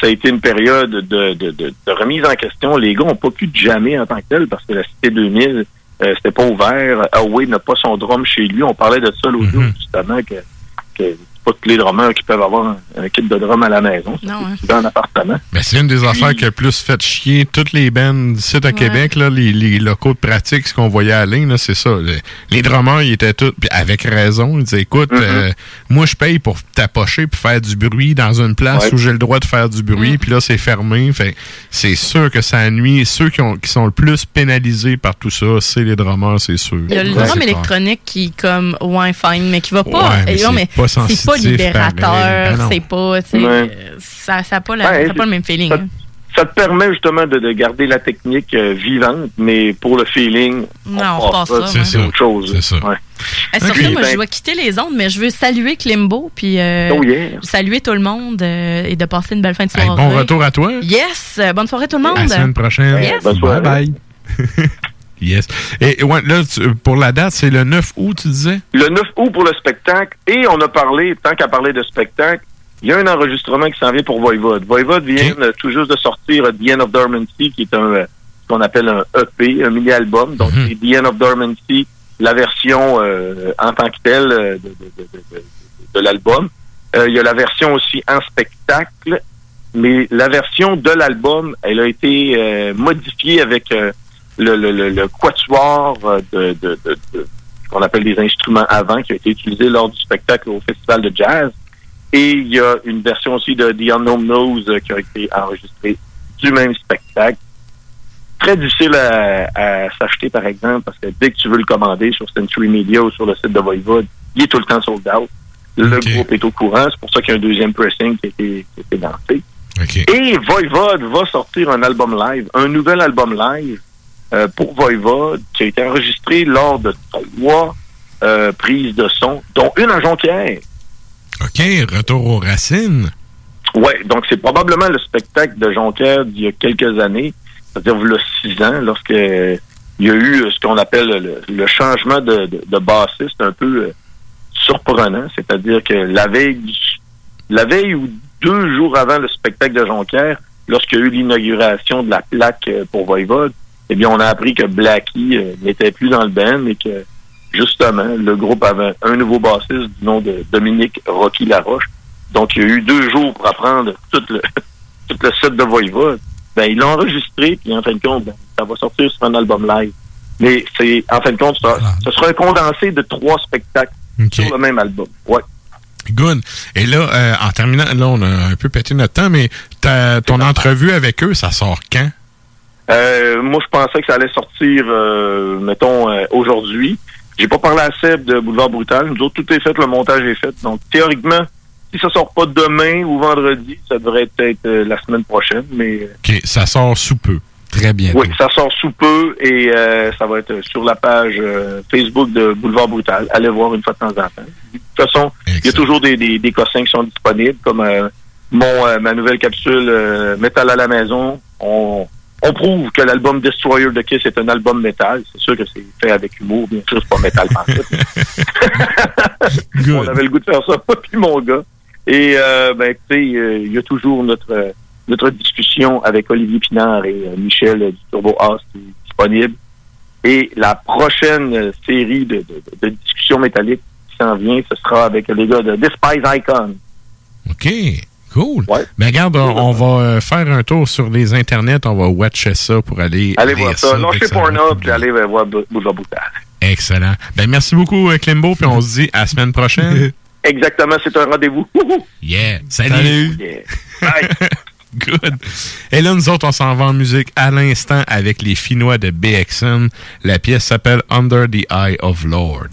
Ça a été une période de, de, de, de remise en question. Les gars n'ont pas pu jammer en tant que tel parce que la Cité 2000, euh, c'était pas ouvert. Huawei n'a pas son drum chez lui. On parlait de ça l'autre jour, justement, que, pas tous les drummers qui peuvent avoir un, un kit de drum à la maison. Non, hein. C'est dans un appartement. Ben, c'est une des affaires qui a plus fait chier toutes les bands ici à Québec, là, les, les locaux de pratique, ce qu'on voyait aller, là, c'est ça. Le- Les drummers, ils étaient tous, puis avec raison, ils disaient, écoute, euh, moi, je paye pour t'approcher pour faire du bruit dans une place Ouais. où j'ai le droit de faire du bruit, puis là, c'est fermé. Fait c'est sûr que ça nuit. Ceux qui, ont, qui sont le plus pénalisés par tout ça, c'est les drummers, c'est sûr. Il y a le drum électronique qui est comme ouais fine, mais qui va pas. Ouais, mais non, mais pas libérateur, pareil. Ben c'est pas. Ouais. Ça ça a pas, la- Ouais, ça a pas le même feeling. ça- hein. Ça te permet justement de, de garder la technique euh, vivante, mais pour le feeling, Non, on ça, c'est ouais. c'est autre chose. C'est ça. Eh, sur Ok. ça, moi, Ben- je dois quitter les ondes, mais je veux saluer Klimbo, puis euh, Oh, yeah. saluer tout le monde euh, et de passer une belle fin de Hey, soirée. bon retour à toi. Yes! Bonne soirée tout le monde! À la semaine prochaine. Yes. Bye bye. yes. Et ouais, là, tu- pour la date, c'est le 9 août, tu disais? Le 9 août pour le spectacle, et on a parlé, tant qu'à parler de spectacle, il y a un enregistrement qui s'en vient pour Voivode. Voivode vient tout juste de sortir The End of Dormancy, qui est un euh, ce qu'on appelle un EP, un mini-album. Donc, c'est The End of Dormancy, la version euh, en tant que telle euh, de, de- de- de- de- de l'album. Euh, il y a la version aussi en spectacle, mais la version de l'album, elle a été modifiée avec le, le, le, le quatuor euh, de, de, de, qu'on appelle des instruments avant, qui a été utilisé lors du spectacle au Festival de Jazz. Et il y a une version aussi de The Unknown Knows euh, qui a été enregistrée du même spectacle. Très difficile à, à s'acheter, par exemple, parce que dès que tu veux le commander sur Century Media ou sur le site de Voivode, il est tout le temps sold out. Le groupe est au courant, c'est pour ça qu'il y a un deuxième pressing qui a été, qui a été lancé. Et Voivode va sortir un album live, un nouvel album live euh, pour Voivode qui a été enregistré lors de trois euh, prises de son, dont une à Jonquière. OK, retour aux racines. Ouais, donc c'est probablement le spectacle de Jonquière d'il y a quelques années, c'est-à-dire il y a six ans, lorsque euh, il y a eu euh, ce qu'on appelle le, le changement de, de, de bassiste un peu surprenant, c'est-à-dire que la veille, la veille ou deux jours avant le spectacle de Jonquière, lorsqu'il y a eu l'inauguration de la plaque pour Voivode, eh bien on a appris que Blackie euh, n'était plus dans le band et que justement le groupe avait un nouveau bassiste du nom de Dominique Rocky Laroche. Donc, il y a eu deux jours pour apprendre tout le, tout le set de Voivode. Ben, il l'a enregistré, puis en fin de compte, ben, ça va sortir sur un album live. Mais c'est, en fin de compte, ça, ce sera un condensé de trois spectacles sur le même album. Ouais. Good. Et là, euh, en terminant, là, on a un peu pété notre temps, mais ta- ton entrevue avec eux, ça sort quand? Euh, moi, je pensais que ça allait sortir, euh, mettons, euh, aujourd'hui. J'ai pas parlé à Seb de Boulevard Brutal. Nous autres, tout est fait, le montage est fait. Donc, théoriquement, si ça sort pas demain ou vendredi, ça devrait être euh, la semaine prochaine. Mais euh, OK, ça sort sous peu. Très bien. oui, ça sort sous peu et euh, ça va être sur la page Facebook de Boulevard Brutal. Allez voir une fois de temps en temps. De toute façon, il y a toujours des, des, des cossins qui sont disponibles, comme euh, mon euh, ma nouvelle capsule euh, Métal à la maison. On, on prouve que l'album Destroyer de Kiss est un album métal. C'est sûr que c'est fait avec humour, bien sûr, c'est pas métal. On avait le goût de faire ça, puis mon gars. Et euh, ben, écoutez, euh, il y a toujours notre notre discussion avec Olivier Pinard et euh, Michel du Turbo House qui est disponible. Et la prochaine série de, de, de discussions métalliques qui s'en vient, ce sera avec les gars de Despise Icon. OK, cool. Ben regarde, on, on va euh, faire un tour sur les internets, on va watcher ça pour aller Allez voir ça. Lâchez Pornhub, puis allez euh, voir Bou- Boulevard Brutal. Excellent. Ben merci beaucoup, euh, Klimbo, puis on se dit à la semaine prochaine. Exactement, c'est un rendez-vous. Yeah. Salut. Yeah. Bye. Good. Et là, nous autres, on s'en va en musique à l'instant avec les Finnois de BXN. La pièce s'appelle Under the Eye of Lord.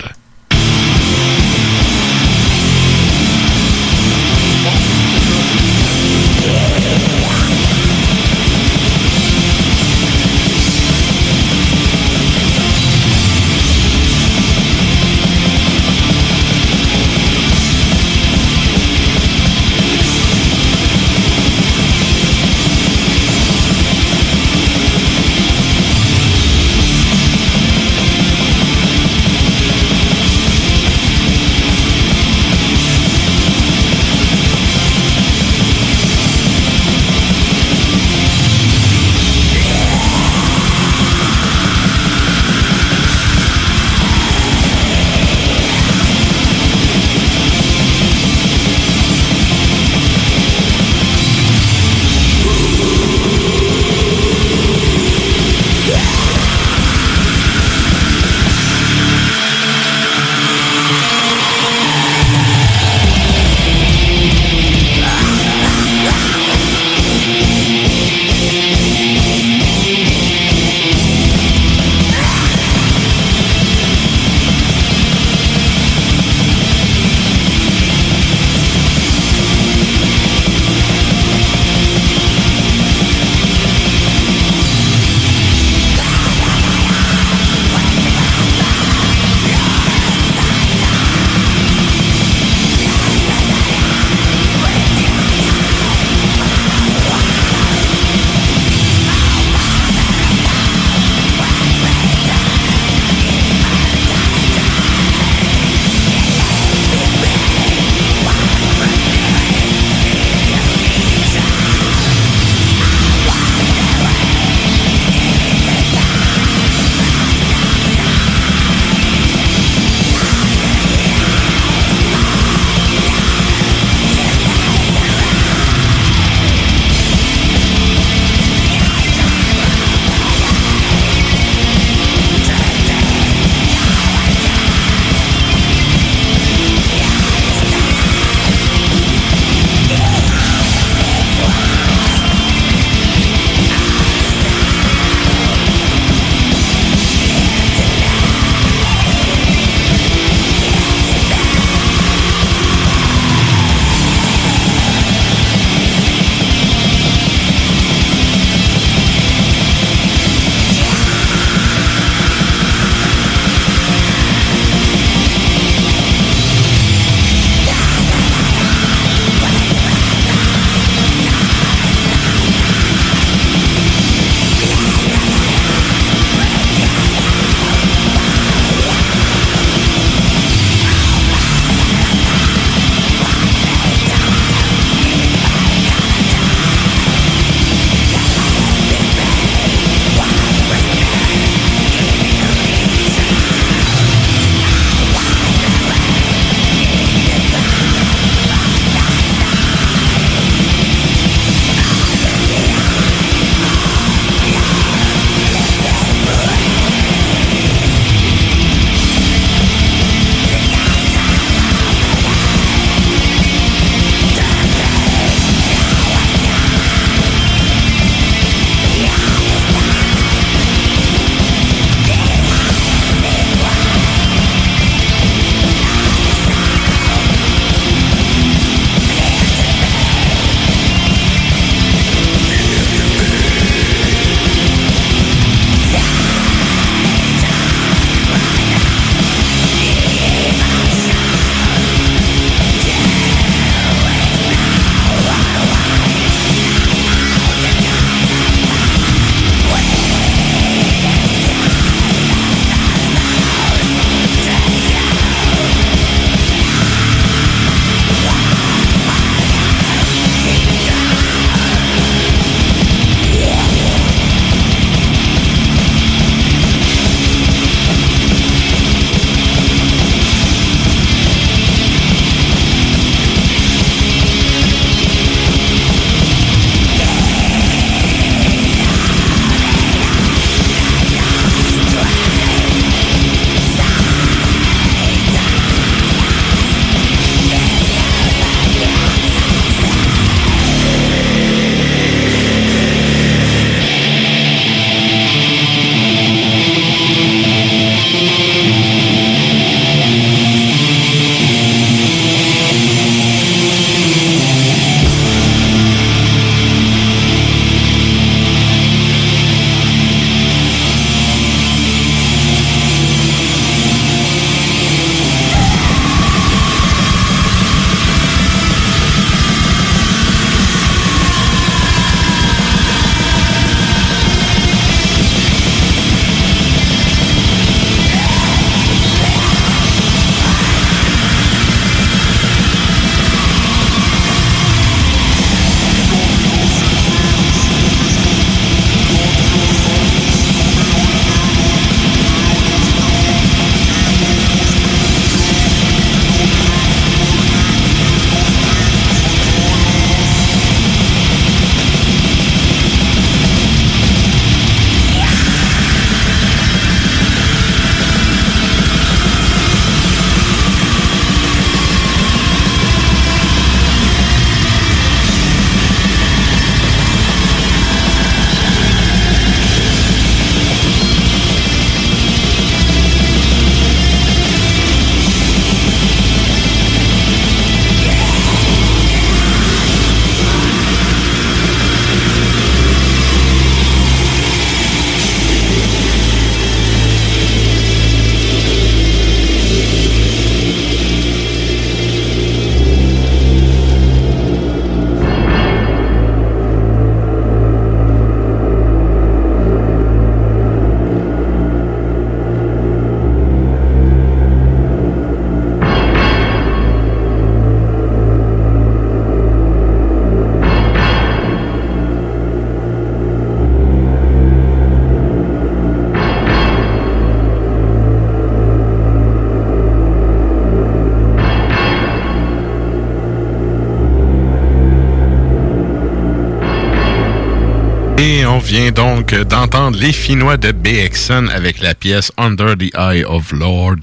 Vient donc d'entendre les Finnois de BXN avec la pièce Under the Eye of Lord.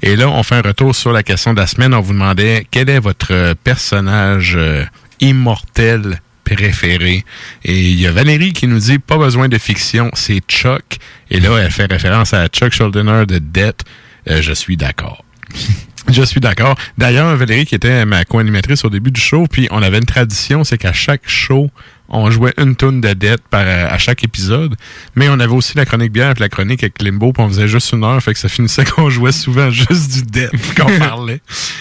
Et là, on fait un retour sur la question de la semaine. On vous demandait quel est votre personnage euh, immortel préféré. Et il y a Valérie qui nous dit pas besoin de fiction, c'est Chuck. Et là, elle fait référence à Chuck Schuldiner de Death. Euh, je suis d'accord. Je suis d'accord. D'ailleurs, Valérie, qui était ma co-animatrice au début du show, puis on avait une tradition, c'est qu'à chaque show, on jouait une tonne de dette par, à chaque épisode. Mais on avait aussi la chronique bière et la chronique avec Limbo, puis on faisait juste une heure, fait que ça finissait qu'on jouait souvent juste du dette qu'on parlait.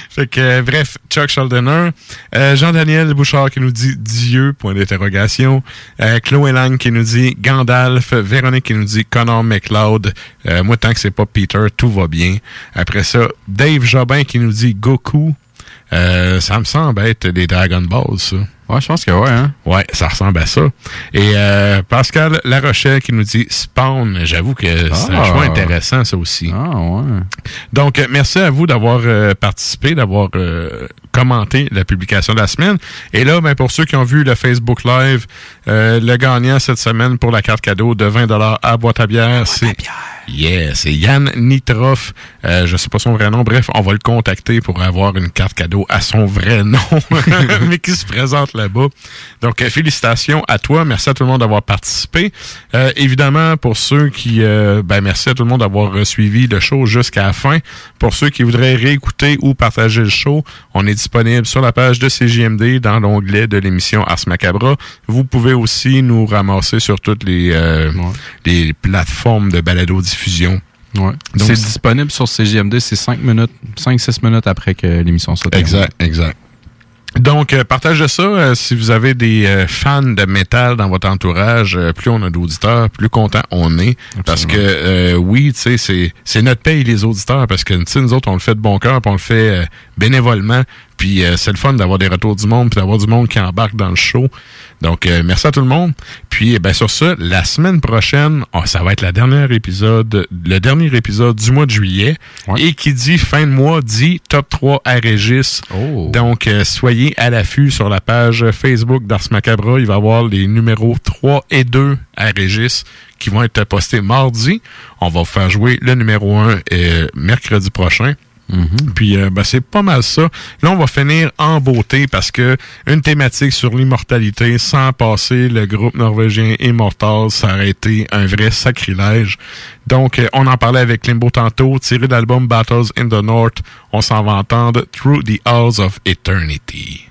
Fait que, euh, bref, Chuck Schuldiner. Euh, Jean-Daniel Bouchard qui nous dit Dieu, point d'interrogation. Euh, Chloé Lang qui nous dit Gandalf. Véronique qui nous dit Connor McLeod. Euh, moi, tant que c'est pas Peter, tout va bien. Après ça, Dave Jobin qui nous dit Goku. Euh, ça me semble être des Dragon Balls, ça. Ouais, je pense que ouais, hein? Ouais, ça ressemble à ça. Et euh, Pascal Larochelle qui nous dit Spawn. J'avoue que c'est un Ah. choix intéressant, ça aussi. Ah, ouais. Donc, euh, merci à vous d'avoir euh, participé, d'avoir euh, commenté la publication de la semaine. Et là, ben, pour ceux qui ont vu le Facebook Live, euh, le gagnant cette semaine pour la carte cadeau de 20 à boîte à bière, c'est... Yeah, c'est Yann Nitroff. Euh, je sais pas son vrai nom. Bref, on va le contacter pour avoir une carte cadeau à son vrai nom, mais qui se présente là-bas. Donc, euh, félicitations à toi. Merci à tout le monde d'avoir participé. Euh, évidemment, pour ceux qui... euh, ben, merci à tout le monde d'avoir suivi le show jusqu'à la fin. Pour ceux qui voudraient réécouter ou partager le show, on est disponible sur la page de CJMD dans l'onglet de l'émission Ars Macabra. Vous pouvez aussi nous ramasser sur toutes les, euh, les plateformes de Ouais. C'est disponible sur CGMD, c'est 5 minutes, 5-6 minutes après que l'émission soit. Exact, exact. Donc, euh, partagez ça. euh, si vous avez des euh, fans de métal dans votre entourage, plus on a d'auditeurs, plus content on est. Parce que, oui, tu sais, c'est, notre paye, les auditeurs, parce que, tu sais, nous autres, on le fait de bon cœur, on le fait bénévolement. Puis euh, c'est le fun d'avoir des retours du monde, puis d'avoir du monde qui embarque dans le show. Donc, euh, merci à tout le monde. Puis, eh ben, sur ça, la semaine prochaine, oh, ça va être la dernière épisode, le dernier épisode du mois de juillet. Et qui dit fin de mois, dit top 3 à Régis. Donc, euh, soyez à l'affût sur la page Facebook d'Ars Macabra. Il va y avoir les numéros 3 et 2 à Régis qui vont être postés mardi. On va vous faire jouer le numéro 1 euh, mercredi prochain. Puis euh, ben, c'est pas mal ça. Là, on va finir en beauté parce que une thématique sur l'immortalité sans passer le groupe norvégien Immortals, ça aurait été un vrai sacrilège. Donc, euh, on en parlait avec Limbo tantôt, tiré de l'album Battles in the North. On s'en va entendre Through the Halls of Eternity.